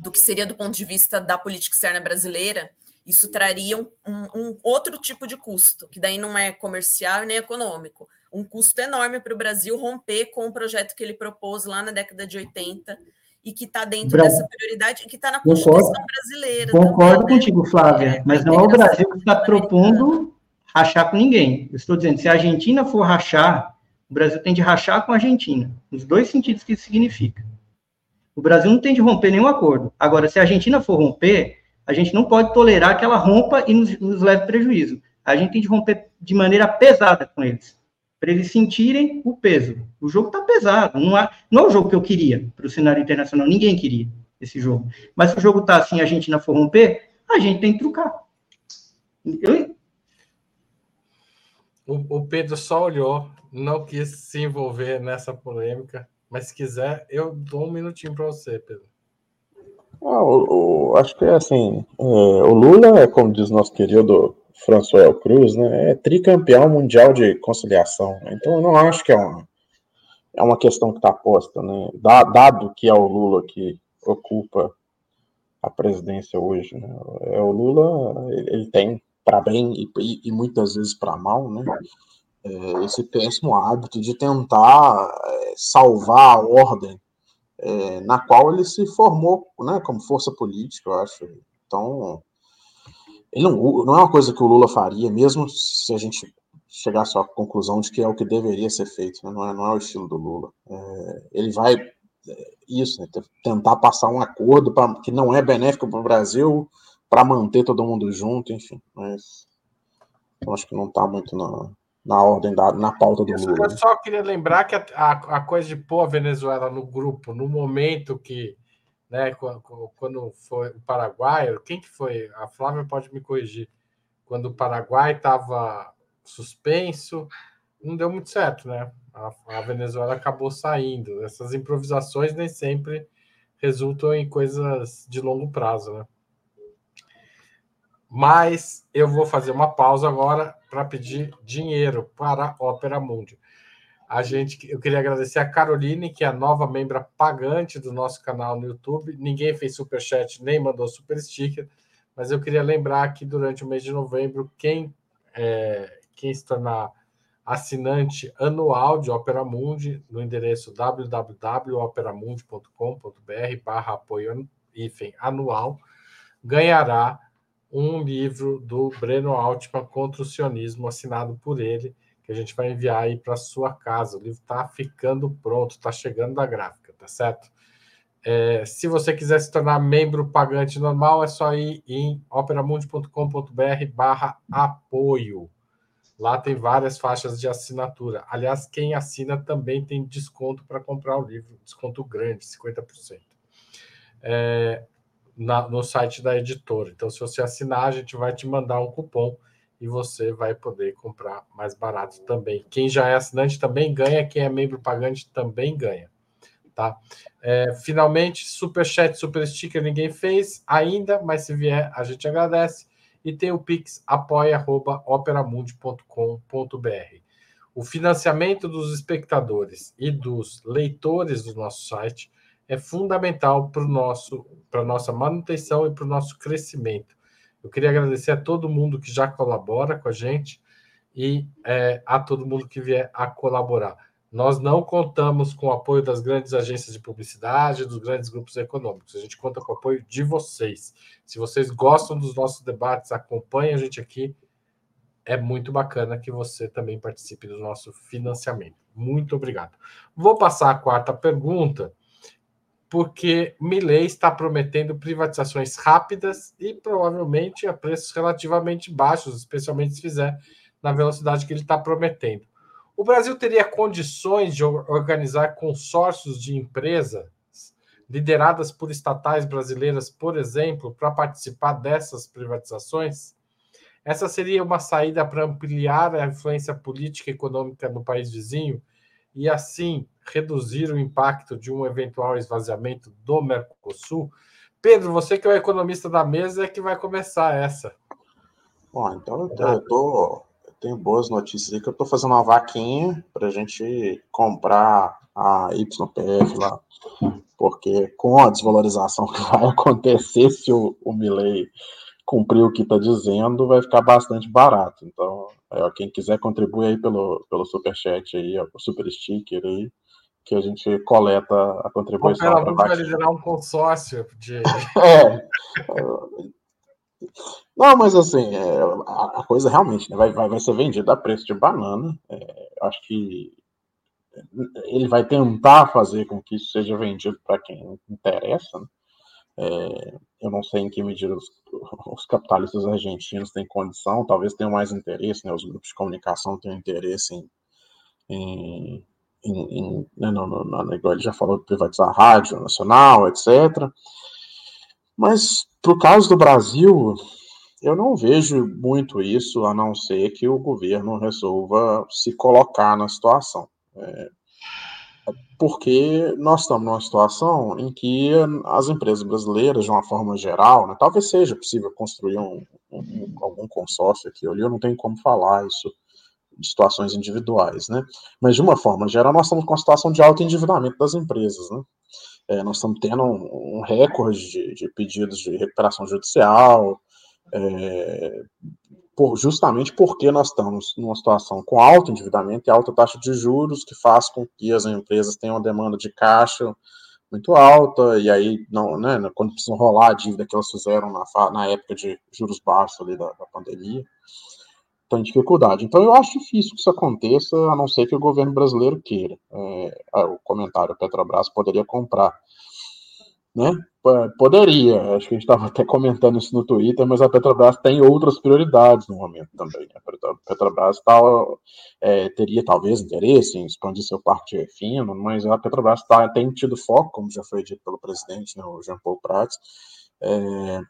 do que seria do ponto de vista da política externa brasileira, isso traria um, um, outro tipo de custo, que daí não é comercial nem econômico. Um custo enorme para o Brasil romper com o projeto que ele propôs lá na década de 80 e que está dentro Brasil. dessa prioridade e que está na Constituição concordo, brasileira. Concordo também, né? contigo, Flávia, é, mas não é o Brasil que está propondo rachar com ninguém. Eu estou dizendo, se a Argentina for rachar, o Brasil tem de rachar com a Argentina, nos dois sentidos que isso significa. O Brasil não tem de romper nenhum acordo. Agora, se a Argentina for romper, a gente não pode tolerar que ela rompa e nos, nos leve prejuízo. A gente tem de romper de maneira pesada com eles, para eles sentirem o peso. O jogo está pesado, não, há, não é o jogo que eu queria para o cenário internacional, ninguém queria esse jogo. Mas se o jogo está assim a Argentina for romper, a gente tem que trucar. Eu... O, o Pedro só olhou, não quis se envolver nessa polêmica. Mas se quiser, eu dou um minutinho para você, Pedro. Ah, o, o, acho que é assim, é, o Lula, é como diz nosso querido François Cruz, né, é tricampeão mundial de conciliação. Então eu não acho que é uma, é uma questão que está posta, né, dado que é o Lula que ocupa a presidência hoje. Né, é o Lula, ele, ele tem para bem e, e, muitas vezes para mal, né, é, esse péssimo hábito de tentar é, salvar a ordem é, na qual ele se formou né, como força política, eu acho. Então, ele não, não é uma coisa que o Lula faria, mesmo se a gente chegasse à conclusão de que é o que deveria ser feito, né? não, é, não é o estilo do Lula. É, ele vai, é, isso, né, tentar passar um acordo pra, que não é benéfico para o Brasil, para manter todo mundo junto, enfim. Mas eu acho que não está muito na, na ordem da na pauta do Lula. Eu só queria lembrar que a, a, a, coisa de pôr a Venezuela no grupo, no momento que, né, quando, quando foi o Paraguai, quem que foi? A Flávia pode me corrigir. Quando o Paraguai estava suspenso, não deu muito certo, né? A, a Venezuela acabou saindo. Essas improvisações nem sempre resultam em coisas de longo prazo, né? Mas eu vou fazer uma pausa agora para pedir dinheiro para a Ópera Mundi. A gente, eu queria agradecer a Caroline, que é a nova membra pagante do nosso canal no YouTube. Ninguém fez super chat nem mandou super sticker, mas eu queria lembrar que durante o mês de novembro, quem, é, quem se tornar assinante anual de Opera Mundi, no endereço www.operamundi.com.br/barra apoio anual, ganhará um livro do Breno Altman contra o sionismo, assinado por ele, que a gente vai enviar aí para sua casa. O livro está ficando pronto, está chegando da gráfica, tá certo? É, se você quiser se tornar membro pagante normal, é só ir em operamundi.com.br barra apoio. Lá tem várias faixas de assinatura. Aliás, quem assina também tem desconto para comprar o livro, desconto grande, 50%. É, na, no site da editora. Então, se você assinar, a gente vai te mandar um cupom e você vai poder comprar mais barato também. Quem já é assinante também ganha, quem é membro pagante também ganha. Tá? É, finalmente, super chat, super sticker ninguém fez ainda, mas se vier, a gente agradece. E tem o Pix apoia.operamundi.com.br. O financiamento dos espectadores e dos leitores do nosso site é fundamental para nosso para nossa manutenção e para o nosso crescimento. Eu queria agradecer a todo mundo que já colabora com a gente e é, a todo mundo que vier a colaborar. Nós não contamos com o apoio das grandes agências de publicidade, dos grandes grupos econômicos. A gente conta com o apoio de vocês. Se vocês gostam dos nossos debates, acompanhem a gente aqui. É muito bacana que você também participe do nosso financiamento. Muito obrigado. Vou passar a quarta pergunta porque Milley está prometendo privatizações rápidas e provavelmente a preços relativamente baixos, especialmente se fizer na velocidade que ele está prometendo. O Brasil teria condições de organizar consórcios de empresas lideradas por estatais brasileiras, por exemplo, para participar dessas privatizações? Essa seria uma saída para ampliar a influência política e econômica no país vizinho e assim reduzir o impacto de um eventual esvaziamento do Mercosul, Pedro, você que é o economista da mesa, é que vai começar essa. Bom, então eu, tô, eu, tô, eu tenho boas notícias aí que eu estou fazendo uma vaquinha para a gente comprar a YPF lá, porque com a desvalorização que vai acontecer se o, o Milley cumprir o que está dizendo, vai ficar bastante barato. Então, é, quem quiser contribuir aí pelo, pelo superchat aí, o super sticker aí, que a gente coleta a contribuição. O vai liderar um consórcio de. é. Não, mas assim, é, a, a, coisa realmente né, vai, vai, vai ser vendida a preço de banana. É, acho que ele vai tentar fazer com que isso seja vendido para quem interessa. Né? É, eu não sei em que medida os, os, capitalistas argentinos têm condição, talvez tenham mais interesse, né? os grupos de comunicação têm interesse em, em em, em, né, no, no, no, ele já falou de privatizar a rádio nacional, etc. Mas, para o caso do Brasil, eu não vejo muito isso, a não ser que o governo resolva se colocar na situação. É, porque nós estamos numa situação em que as empresas brasileiras, de uma forma geral, né, talvez seja possível construir um, um, algum consórcio aqui ali, eu não tenho como falar isso de situações individuais, né? Mas de uma forma geral, nós estamos com uma situação de alto endividamento das empresas, né? É, nós estamos tendo um, um recorde de, de, pedidos de recuperação judicial, é, por, justamente porque nós estamos numa situação com alto endividamento e alta taxa de juros, que faz com que as empresas tenham uma demanda de caixa muito alta, e aí, não, né, quando precisam rolar a dívida que elas fizeram na, na época de juros baixos ali da, da pandemia, estão em dificuldade. Então, eu acho difícil que isso aconteça, a não ser que o governo brasileiro queira. É, o comentário, Petrobras poderia comprar. Né? Poderia, acho que a gente estava até comentando isso no Twitter, mas a Petrobras tem outras prioridades no momento também. Né? A Petrobras tá, é, teria talvez interesse em expandir seu parque de refino, mas a Petrobras tá, tem tido foco, como já foi dito pelo presidente, né, o Jean Paul Prats, é,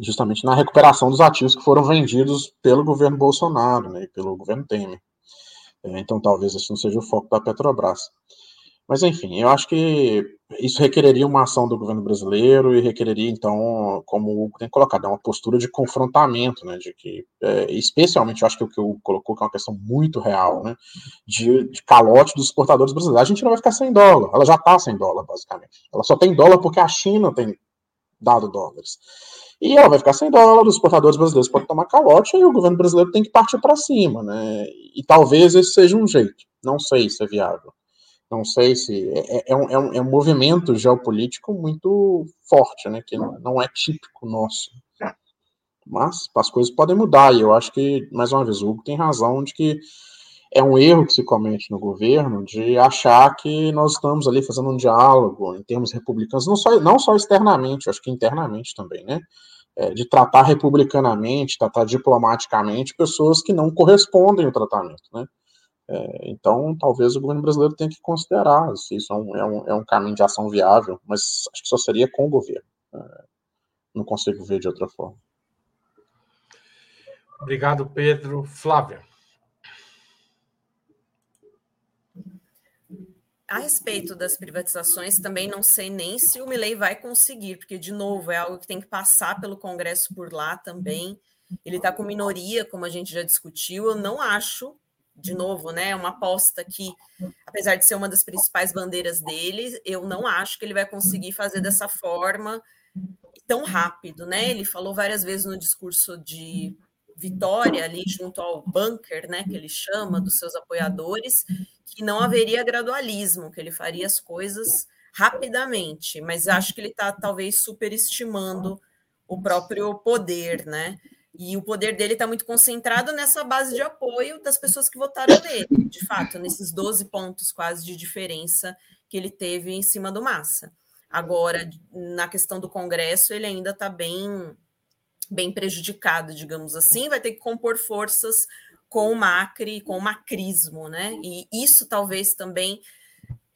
justamente na recuperação dos ativos que foram vendidos pelo governo Bolsonaro né, pelo governo Temer. É, então, talvez esse não seja o foco da Petrobras. Mas, enfim, eu acho que isso requereria uma ação do governo brasileiro e requereria, então, como o Hugo tem colocado, uma postura de confrontamento, né, de que, é, especialmente, eu acho que o que o colocou que é uma questão muito real, né, de, de calote dos exportadores brasileiros. A gente não vai ficar sem dólar, ela já está sem dólar, basicamente. Ela só tem dólar porque a China tem dado dólares. E ela vai ficar sem dólar, os exportadores brasileiros podem tomar calote e o governo brasileiro tem que partir para cima, né? E talvez esse seja um jeito. Não sei se é viável. Não sei se. É, é, é, um, é um, é um movimento geopolítico muito forte, né? Que não é típico nosso. Mas as coisas podem mudar, e eu acho que, mais uma vez, o Hugo tem razão de que é um erro que se comete no governo de achar que nós estamos ali fazendo um diálogo em termos republicanos, não só, não só externamente, acho que internamente também, né? É, de tratar republicanamente, tratar diplomaticamente pessoas que não correspondem ao tratamento, né? É, então, talvez o governo brasileiro tenha que considerar se isso é um, é um, é um caminho de ação viável, mas acho que só seria com o governo. É, não consigo ver de outra forma. Obrigado, Pedro. Flávia. A respeito das privatizações, também não sei nem se o Milley vai conseguir, porque, de novo, é algo que tem que passar pelo Congresso por lá também. Ele está com minoria, como a gente já discutiu. Eu não acho, de novo, né, uma aposta que, apesar de ser uma das principais bandeiras dele, eu não acho que ele vai conseguir fazer dessa forma tão rápido, né? Ele falou várias vezes no discurso de vitória ali junto ao bunker, né, que ele chama dos seus apoiadores, que não haveria gradualismo, que ele faria as coisas rapidamente, mas acho que ele está talvez superestimando o próprio poder, né? E o poder dele está muito concentrado nessa base de apoio das pessoas que votaram nele, de fato, nesses 12 pontos quase de diferença que ele teve em cima do Massa. Agora, na questão do Congresso, ele ainda está bem bem prejudicado, digamos assim, vai ter que compor forças com o Macri, com o macrismo, né? E isso talvez também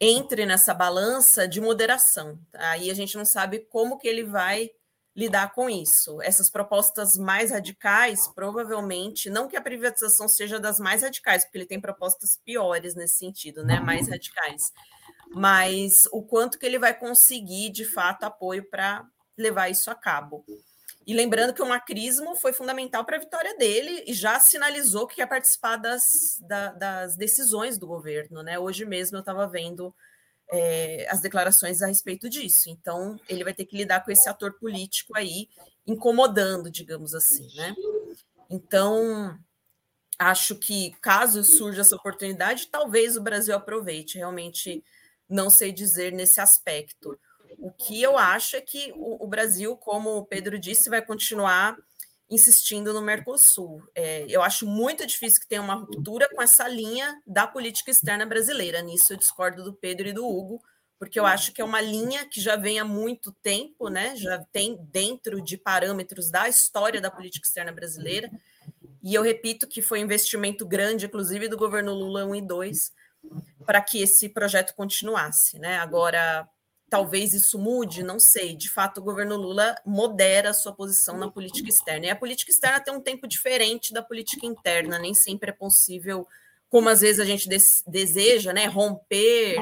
entre nessa balança de moderação. Aí a gente não sabe como que ele vai lidar com isso. Essas propostas mais radicais, provavelmente, não que a privatização seja das mais radicais, porque ele tem propostas piores nesse sentido, né? Mais radicais. Mas o quanto que ele vai conseguir, de fato, apoio para levar isso a cabo. E lembrando que o macrismo foi fundamental para a vitória dele e já sinalizou que quer participar das, da, das decisões do governo. Né? Hoje mesmo eu estava vendo é, as declarações a respeito disso. Então, ele vai ter que lidar com esse ator político aí, incomodando, digamos assim. Né? Então, acho que caso surja essa oportunidade, talvez o Brasil aproveite. Realmente não sei dizer nesse aspecto. O que eu acho é que o, o Brasil, como o Pedro disse, vai continuar insistindo no Mercosul. É, eu acho muito difícil que tenha uma ruptura com essa linha da política externa brasileira. Nisso eu discordo do Pedro e do Hugo, porque eu acho que é uma linha que já vem há muito tempo, né? Já tem dentro de parâmetros da história da política externa brasileira. E eu repito que foi um investimento grande, inclusive do governo Lula 1 e 2, para que esse projeto continuasse, né? Agora, talvez isso mude, não sei. De fato, o governo Lula modera a sua posição na política externa. E a política externa tem um tempo diferente da política interna, nem sempre é possível, como às vezes a gente deseja, né, romper,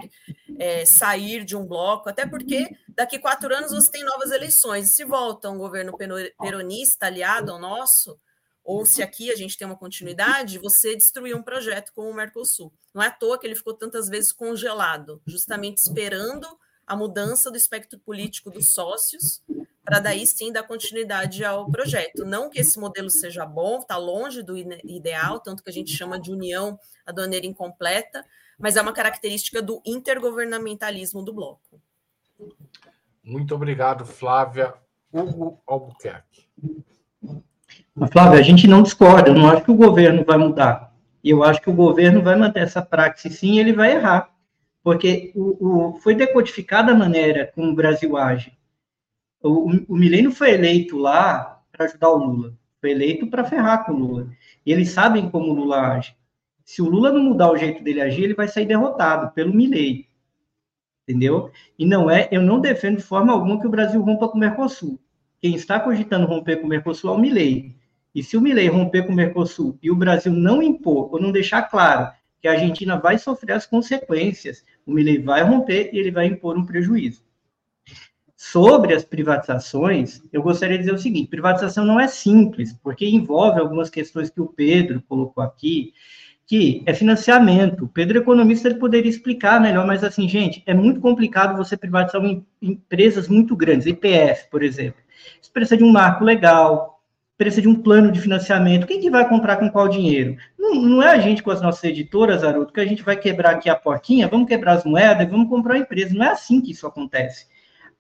é, sair de um bloco, até porque daqui quatro anos você tem novas eleições. Se volta um governo peronista aliado ao nosso, ou se aqui a gente tem uma continuidade, você destruiu um projeto como o Mercosul. Não é à toa que ele ficou tantas vezes congelado, justamente esperando a mudança do espectro político dos sócios, para daí sim dar continuidade ao projeto. Não que esse modelo seja bom, está longe do ideal, tanto que a gente chama de união aduaneira incompleta, mas é uma característica do intergovernamentalismo do bloco. Muito obrigado, Flávia. Hugo Albuquerque. Flávia, a gente não discorda, eu não acho que o governo vai mudar. Eu acho que o governo vai manter essa prática sim, ele vai errar porque o, o, foi decodificada a maneira como o Brasil age. O, o Milênio foi eleito lá para ajudar o Lula, foi eleito para ferrar com o Lula. E eles sabem como o Lula age. Se o Lula não mudar o jeito dele agir, ele vai sair derrotado pelo Milei. Entendeu? E não é, eu não defendo de forma alguma que o Brasil rompa com o Mercosul. Quem está cogitando romper com o Mercosul é o Milei. E se o Milei romper com o Mercosul e o Brasil não impor ou não deixar claro que a Argentina vai sofrer as consequências. O Milley vai romper e ele vai impor um prejuízo. Sobre as privatizações, eu gostaria de dizer o seguinte: privatização não é simples, porque envolve algumas questões que o Pedro colocou aqui, que é financiamento. O Pedro, economista, ele poderia explicar melhor, mas assim, gente, é muito complicado você privatizar empresas muito grandes, IPF, por exemplo. Isso precisa de um marco legal, precisa de um plano de financiamento. Quem que vai comprar com qual dinheiro? Não, não é a gente com as nossas editoras, Haroldo, que a gente vai quebrar aqui a portinha, vamos quebrar as moedas, vamos comprar a empresa. Não é assim que isso acontece.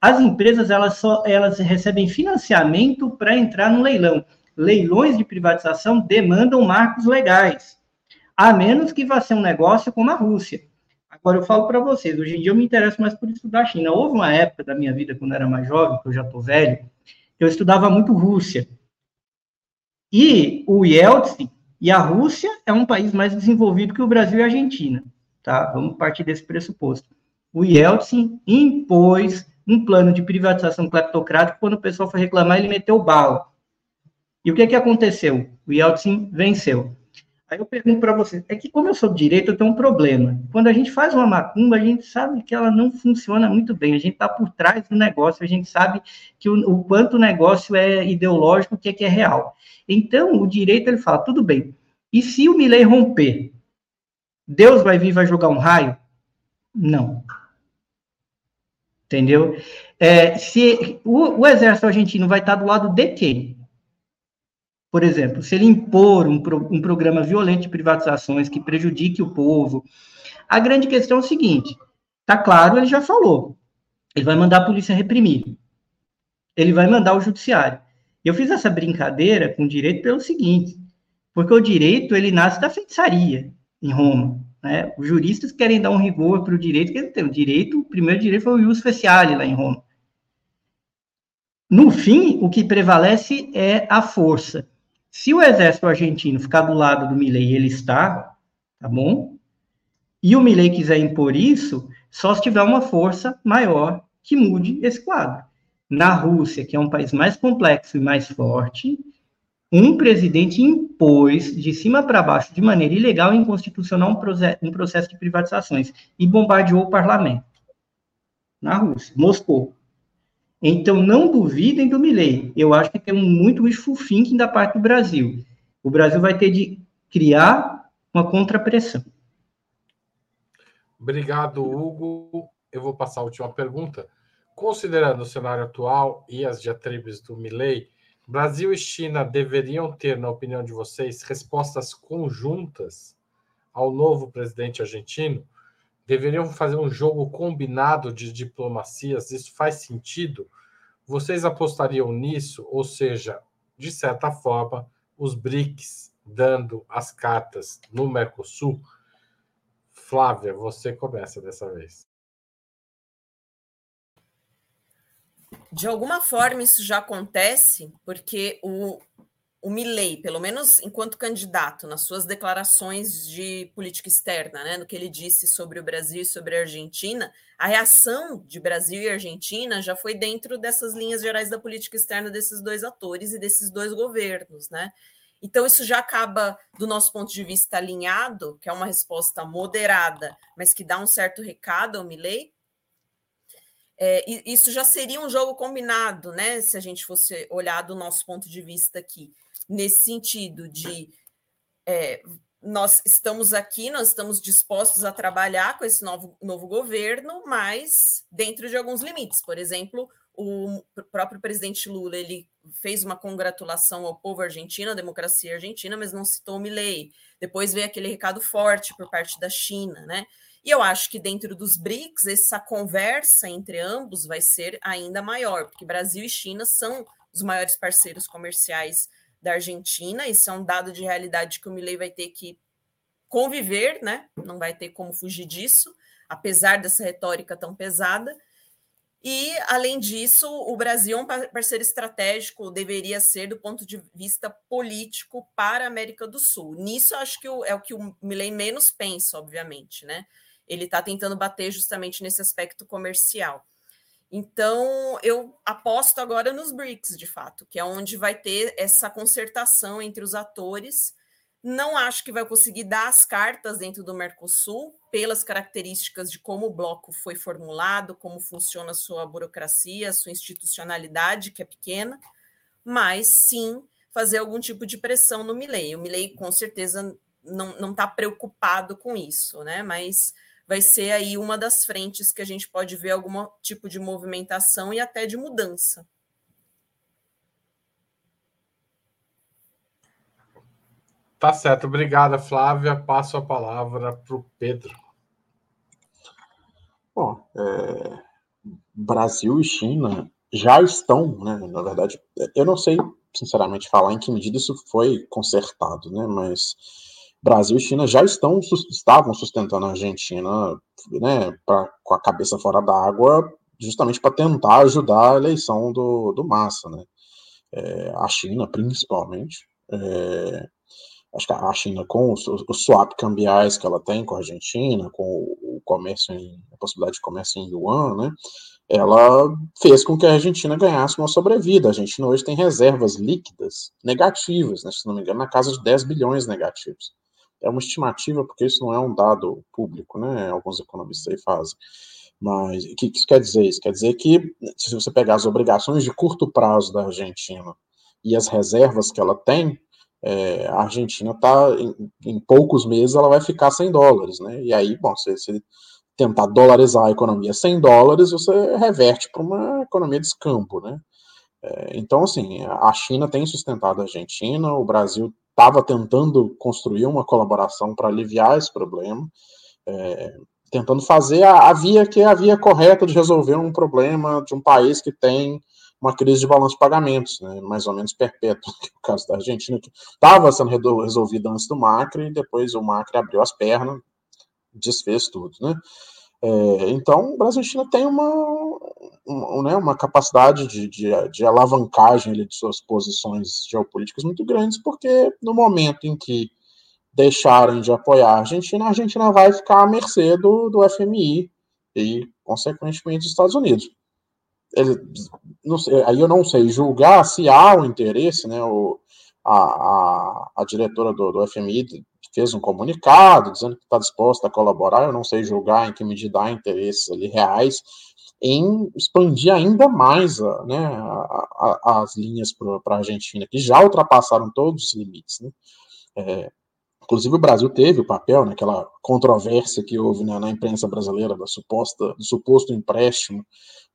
As empresas, elas só elas recebem financiamento para entrar no leilão. Leilões de privatização demandam marcos legais, a menos que vá ser um negócio como a Rússia. Agora, eu falo para vocês, hoje em dia eu me interesso mais por estudar a China. Houve uma época da minha vida, quando eu era mais jovem, que eu já estou velho, eu estudava muito Rússia. E o Yeltsin e a Rússia é um país mais desenvolvido que o Brasil e a Argentina, tá? Vamos partir desse pressuposto. O Yeltsin impôs um plano de privatização cleptocrático, quando o pessoal foi reclamar, ele meteu bala. E o que, que aconteceu? O Yeltsin venceu. Aí eu pergunto para vocês, é que como eu sou de direito, eu tenho um problema. Quando a gente faz uma macumba, a gente sabe que ela não funciona muito bem. A gente está por trás do negócio, a gente sabe que o, o quanto o negócio é ideológico, o que é, que é real. Então, o direito, ele fala, tudo bem, e se o Milley romper, Deus vai vir e vai jogar um raio? Não. Entendeu? É, se o, o, exército argentino vai estar do lado de quem? Por exemplo, se ele impor um, pro, um programa violento de privatizações que prejudique o povo, a grande questão é o seguinte: tá claro, ele já falou, ele vai mandar a polícia reprimir, ele vai mandar o judiciário. Eu fiz essa brincadeira com o direito pelo seguinte, porque o direito, ele nasce da feitiçaria em Roma, né? Os juristas querem dar um rigor para o direito, que tem o direito, o primeiro direito foi o ius speciale lá em Roma. No fim, o que prevalece é a força. Se o exército argentino ficar do lado do Milley, ele está, tá bom? E o Milley quiser impor isso, só se tiver uma força maior que mude esse quadro na Rússia, que é um país mais complexo e mais forte, um presidente impôs de cima para baixo, de maneira ilegal e inconstitucional, um, um processo de privatizações e bombardeou o parlamento na Rússia, Moscou. Então, não duvidem do Milley. Eu acho que tem muito wishful thinking da parte do Brasil. O Brasil vai ter de criar uma contrapressão. Obrigado, Hugo. Eu vou passar a última pergunta. Considerando o cenário atual e as diatribes do Milley, Brasil e China deveriam ter, na opinião de vocês, respostas conjuntas ao novo presidente argentino? Deveriam fazer um jogo combinado de diplomacias? Isso faz sentido? Vocês apostariam nisso? Ou seja, de certa forma, os BRICS dando as cartas no Mercosul? Flávia, você começa dessa vez. De alguma forma, isso já acontece, porque o, o Milley, pelo menos enquanto candidato, nas suas declarações de política externa, né, no que ele disse sobre o Brasil e sobre a Argentina, a reação de Brasil e Argentina já foi dentro dessas linhas gerais da política externa desses dois atores e desses dois governos, né? Então, isso já acaba, do nosso ponto de vista, alinhado, que é uma resposta moderada, mas que dá um certo recado ao Milley, é, isso já seria um jogo combinado, né? Se a gente fosse olhar do nosso ponto de vista aqui, nesse sentido de é, nós estamos aqui, nós estamos dispostos a trabalhar com esse novo, novo governo, mas dentro de alguns limites. Por exemplo, o próprio presidente Lula ele fez uma congratulação ao povo argentino, à democracia argentina, mas não citou Milley. Depois veio aquele recado forte por parte da China, né? E eu acho que dentro dos BRICS, essa conversa entre ambos vai ser ainda maior, porque Brasil e China são os maiores parceiros comerciais da Argentina, isso é um dado de realidade que o Milley vai ter que conviver, né? Não vai ter como fugir disso, apesar dessa retórica tão pesada. E, além disso, o Brasil é um parceiro estratégico, deveria ser do ponto de vista político para a América do Sul. Nisso, acho que é o que o Milley menos pensa, obviamente, né? Ele está tentando bater justamente nesse aspecto comercial. Então, eu aposto agora nos BRICS, de fato, que é onde vai ter essa concertação entre os atores. Não acho que vai conseguir dar as cartas dentro do Mercosul, pelas características de como o bloco foi formulado, como funciona a sua burocracia, a sua institucionalidade, que é pequena, mas sim fazer algum tipo de pressão no Milley. O Milley, com certeza, não está preocupado com isso, né? Mas vai ser aí uma das frentes que a gente pode ver algum tipo de movimentação e até de mudança. Tá certo, obrigada, Flávia. Passo a palavra para o Pedro. Bom, é, Brasil e China já estão, né, na verdade, eu não sei, sinceramente, falar em que medida isso foi consertado, né, mas Brasil e China já estão, estavam sustentando a Argentina né, pra, com a cabeça fora d'água, justamente para tentar ajudar a eleição do, do Massa. Né? É, a China, principalmente. É, acho que a China, com os, os swap cambiais que ela tem com a Argentina, com o comércio em, a possibilidade de comércio em yuan, né, ela fez com que a Argentina ganhasse uma sobrevida. A Argentina hoje tem reservas líquidas negativas, né, se não me engano, na casa de 10 bilhões negativos é uma estimativa, porque isso não é um dado público, né? Alguns economistas aí fazem. Mas o que isso quer dizer? Isso quer dizer que, se você pegar as obrigações de curto prazo da Argentina e as reservas que ela tem, é, a Argentina está, em, em, poucos meses, ela vai ficar sem dólares, né? E aí, bom, se, se tentar dolarizar a economia sem dólares, você reverte para uma economia de escampo, né? É, então, assim, a China tem sustentado a Argentina, o Brasil estava tentando construir uma colaboração para aliviar esse problema, é, tentando fazer a, a, via que é a via correta de resolver um problema de um país que tem uma crise de balanço de pagamentos, né, mais ou menos perpétua, que é o caso da Argentina, que estava sendo resolvida antes do Macri, e depois o Macri abriu as pernas, desfez tudo, né. É, então, o Brasil e China tem uma, uma, né, uma capacidade de, de, de alavancagem de suas posições geopolíticas muito grandes, porque no momento em que deixarem de apoiar a Argentina, a Argentina vai ficar à mercê do, do FMI e, consequentemente, dos Estados Unidos. Ele, sei, aí eu não sei julgar se há o interesse, né, o, a, a, a diretora do, do FMI fez um comunicado dizendo que está disposta a colaborar. Eu não sei julgar em que medida há interesses ali reais em expandir ainda mais a, né, a, a, as linhas para a Argentina, que já ultrapassaram todos os limites. Né? É, inclusive o Brasil teve o papel naquela controvérsia que houve na, na imprensa brasileira da suposta, do suposto empréstimo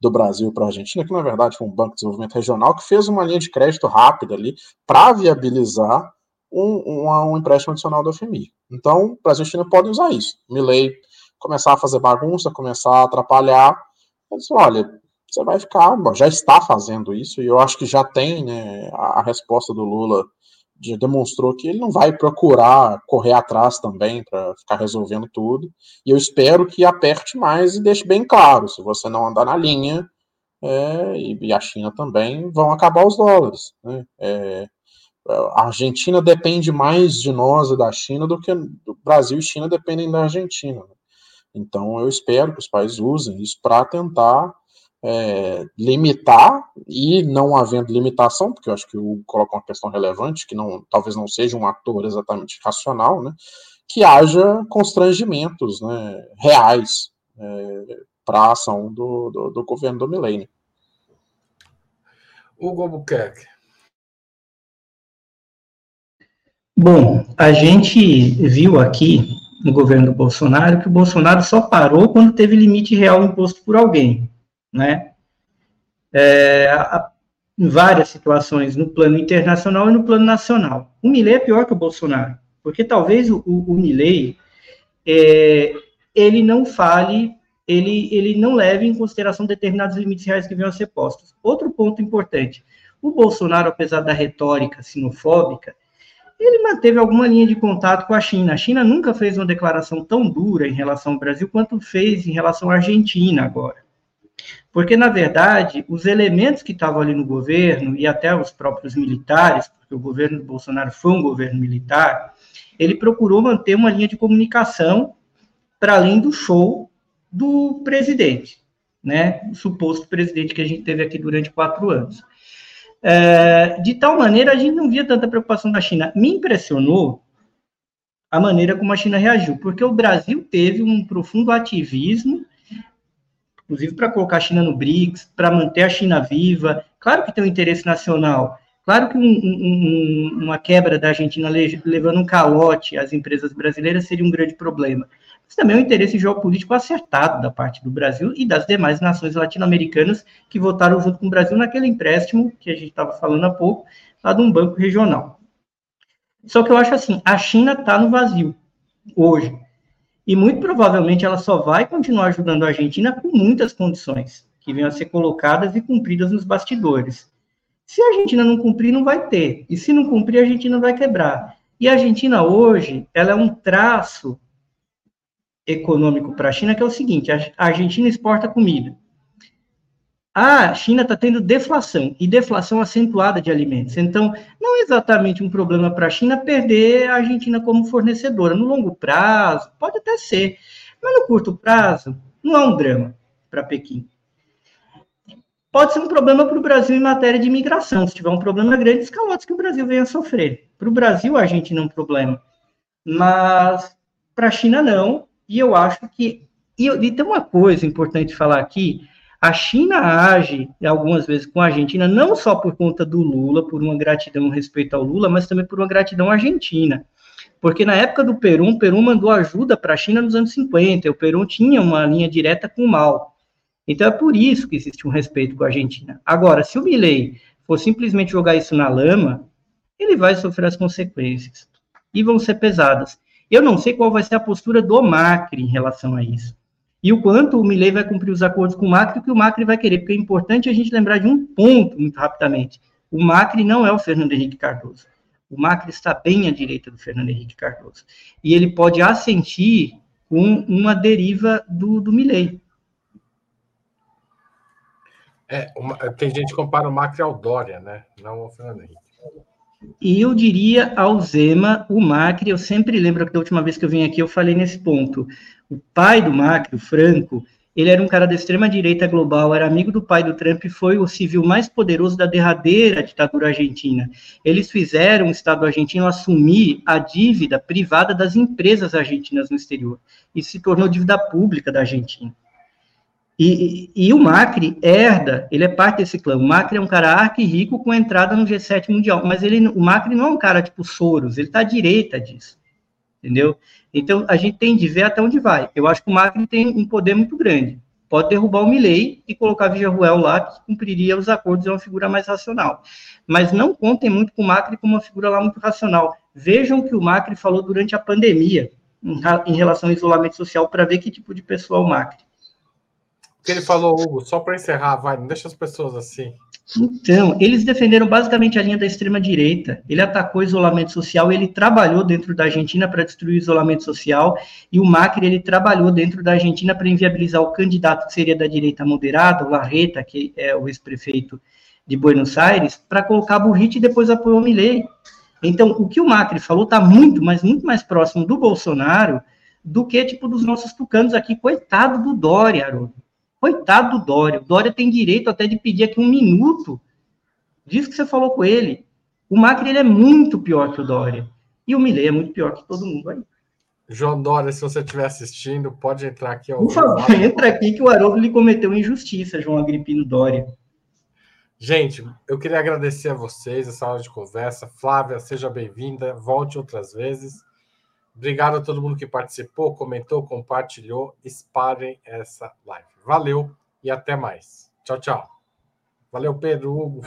do Brasil para a Argentina, que na verdade foi um banco de desenvolvimento regional que fez uma linha de crédito rápida ali para viabilizar um, um, um, empréstimo adicional da FMI. Então, a Argentina pode usar isso. Milley começar a fazer bagunça, começar a atrapalhar, mas olha, você vai ficar, já está fazendo isso, e eu acho que já tem, né, a, resposta do Lula demonstrou que ele não vai procurar correr atrás também para ficar resolvendo tudo. E eu espero que aperte mais e deixe bem claro: se você não andar na linha, é, e a China também, vão acabar os dólares. Né? É, a Argentina depende mais de nós e da China do que o Brasil e China dependem da Argentina. Então, eu espero que os países usem isso para tentar é, limitar e não havendo limitação, porque eu acho que o coloca uma questão relevante, que não, talvez não seja um ator exatamente racional, né, que haja constrangimentos né, reais é, para a ação do, do, do, governo do Milênio. Hugo Albuquerque. Bom, a gente viu aqui no governo do Bolsonaro que o Bolsonaro só parou quando teve limite real imposto por alguém, né? É, a, em várias situações, no plano internacional e no plano nacional. O Milley é pior que o Bolsonaro, porque talvez o, o, o Milley, é, ele não fale, ele, ele não leve em consideração determinados limites reais que venham a ser postos. Outro ponto importante, o Bolsonaro, apesar da retórica sinofóbica, ele manteve alguma linha de contato com a China. A China nunca fez uma declaração tão dura em relação ao Brasil quanto fez em relação à Argentina agora. Porque, na verdade, os elementos que estavam ali no governo, e até os próprios militares, porque o governo do Bolsonaro foi um governo militar, ele procurou manter uma linha de comunicação para além do show do presidente, né? O suposto presidente que a gente teve aqui durante quatro anos. É, de tal maneira, a gente não via tanta preocupação da China. Me impressionou a maneira como a China reagiu, porque o Brasil teve um profundo ativismo, inclusive para colocar a China no BRICS, para manter a China viva. Claro que tem um interesse nacional, claro que um, um, uma quebra da Argentina levando um calote às empresas brasileiras seria um grande problema mas também é um interesse geopolítico acertado da parte do Brasil e das demais nações latino-americanas que votaram junto com o Brasil naquele empréstimo que a gente estava falando há pouco, lá de um banco regional. Só que eu acho assim, a China está no vazio hoje. E muito provavelmente ela só vai continuar ajudando a Argentina com muitas condições que venham a ser colocadas e cumpridas nos bastidores. Se a Argentina não cumprir, não vai ter. E se não cumprir, a Argentina vai quebrar. E a Argentina hoje, ela é um traço econômico para a China, que é o seguinte: a Argentina exporta comida. A China está tendo deflação, e deflação acentuada de alimentos. Então, não é exatamente um problema para a China perder a Argentina como fornecedora. No longo prazo, pode até ser, mas no curto prazo, não é um drama para Pequim. Pode ser um problema para o Brasil em matéria de imigração. Se tiver um problema grande, os calotes que o Brasil venha a sofrer. Para o Brasil, a Argentina é um problema. Mas para a China, não. E eu acho que. E, e tem uma coisa importante falar aqui: a China age algumas vezes com a Argentina, não só por conta do Lula, por uma gratidão respeito ao Lula, mas também por uma gratidão Argentina. Porque na época do Peru, o Peru mandou ajuda para a China nos anos 50, e o Peru tinha uma linha direta com o mal. Então é por isso que existe um respeito com a Argentina. Agora, se o Milley for simplesmente jogar isso na lama, ele vai sofrer as consequências. E vão ser pesadas. Eu não sei qual vai ser a postura do Macri em relação a isso. E o quanto o Milley vai cumprir os acordos com o Macri, que o Macri vai querer, porque é importante a gente lembrar de um ponto muito rapidamente. O Macri não é o Fernando Henrique Cardoso. O Macri está bem à direita do Fernando Henrique Cardoso. E ele pode assentir com uma deriva do, do Milley. É, uma, tem gente que compara o Macri ao Dória, né? Não ao Fernando Henrique. E eu diria ao Zema, o Macri, eu sempre lembro que da última vez que eu vim aqui eu falei nesse ponto. O pai do Macri, o Franco, ele era um cara da extrema-direita global, era amigo do pai do Trump e foi o civil mais poderoso da derradeira ditadura argentina. Eles fizeram o Estado argentino assumir a dívida privada das empresas argentinas no exterior. e se tornou dívida pública da Argentina. E, e, o Macri herda, ele é parte desse clã. O Macri é um cara arque rico com entrada no G7 mundial, mas ele, o Macri não é um cara tipo Soros, ele está à direita disso, entendeu? Então a gente tem de ver até onde vai. Eu acho que o Macri tem um poder muito grande. Pode derrubar o Milley e colocar Villarruel lá, que cumpriria os acordos, é uma figura mais racional. Mas não contem muito com o Macri como uma figura lá muito racional. Vejam o que o Macri falou durante a pandemia em, em relação ao isolamento social para ver que tipo de pessoa é o Macri que ele falou, Hugo, só para encerrar, vai, não deixa as pessoas assim. Então, eles defenderam basicamente a linha da extrema-direita. Ele atacou o isolamento social, ele trabalhou dentro da Argentina para destruir o isolamento social, e o Macri ele trabalhou dentro da Argentina para inviabilizar o candidato que seria da direita moderada, o Larreta, que é o ex-prefeito de Buenos Aires, para colocar Burrito e depois apoiou o Milei. Então, o que o Macri falou está muito, mas muito mais próximo do Bolsonaro do que, tipo, dos nossos tucanos aqui. Coitado do Dória, Haroldo. Coitado do Dória. O Dória tem direito até de pedir aqui um minuto. Diz que você falou com ele. O Macri ele é muito pior que o Dória. E o Milley é muito pior que todo mundo aí. João Dória, se você estiver assistindo, pode entrar aqui. Por favor, entra aqui que o Haroldo lhe cometeu injustiça, João Agripino Dória. Gente, eu queria agradecer a vocês essa aula de conversa. Flávia, seja bem-vinda. Volte outras vezes. Obrigado a todo mundo que participou, comentou, compartilhou. Espalhem essa live. Valeu e até mais. Tchau, tchau. Valeu, Pedro, Hugo.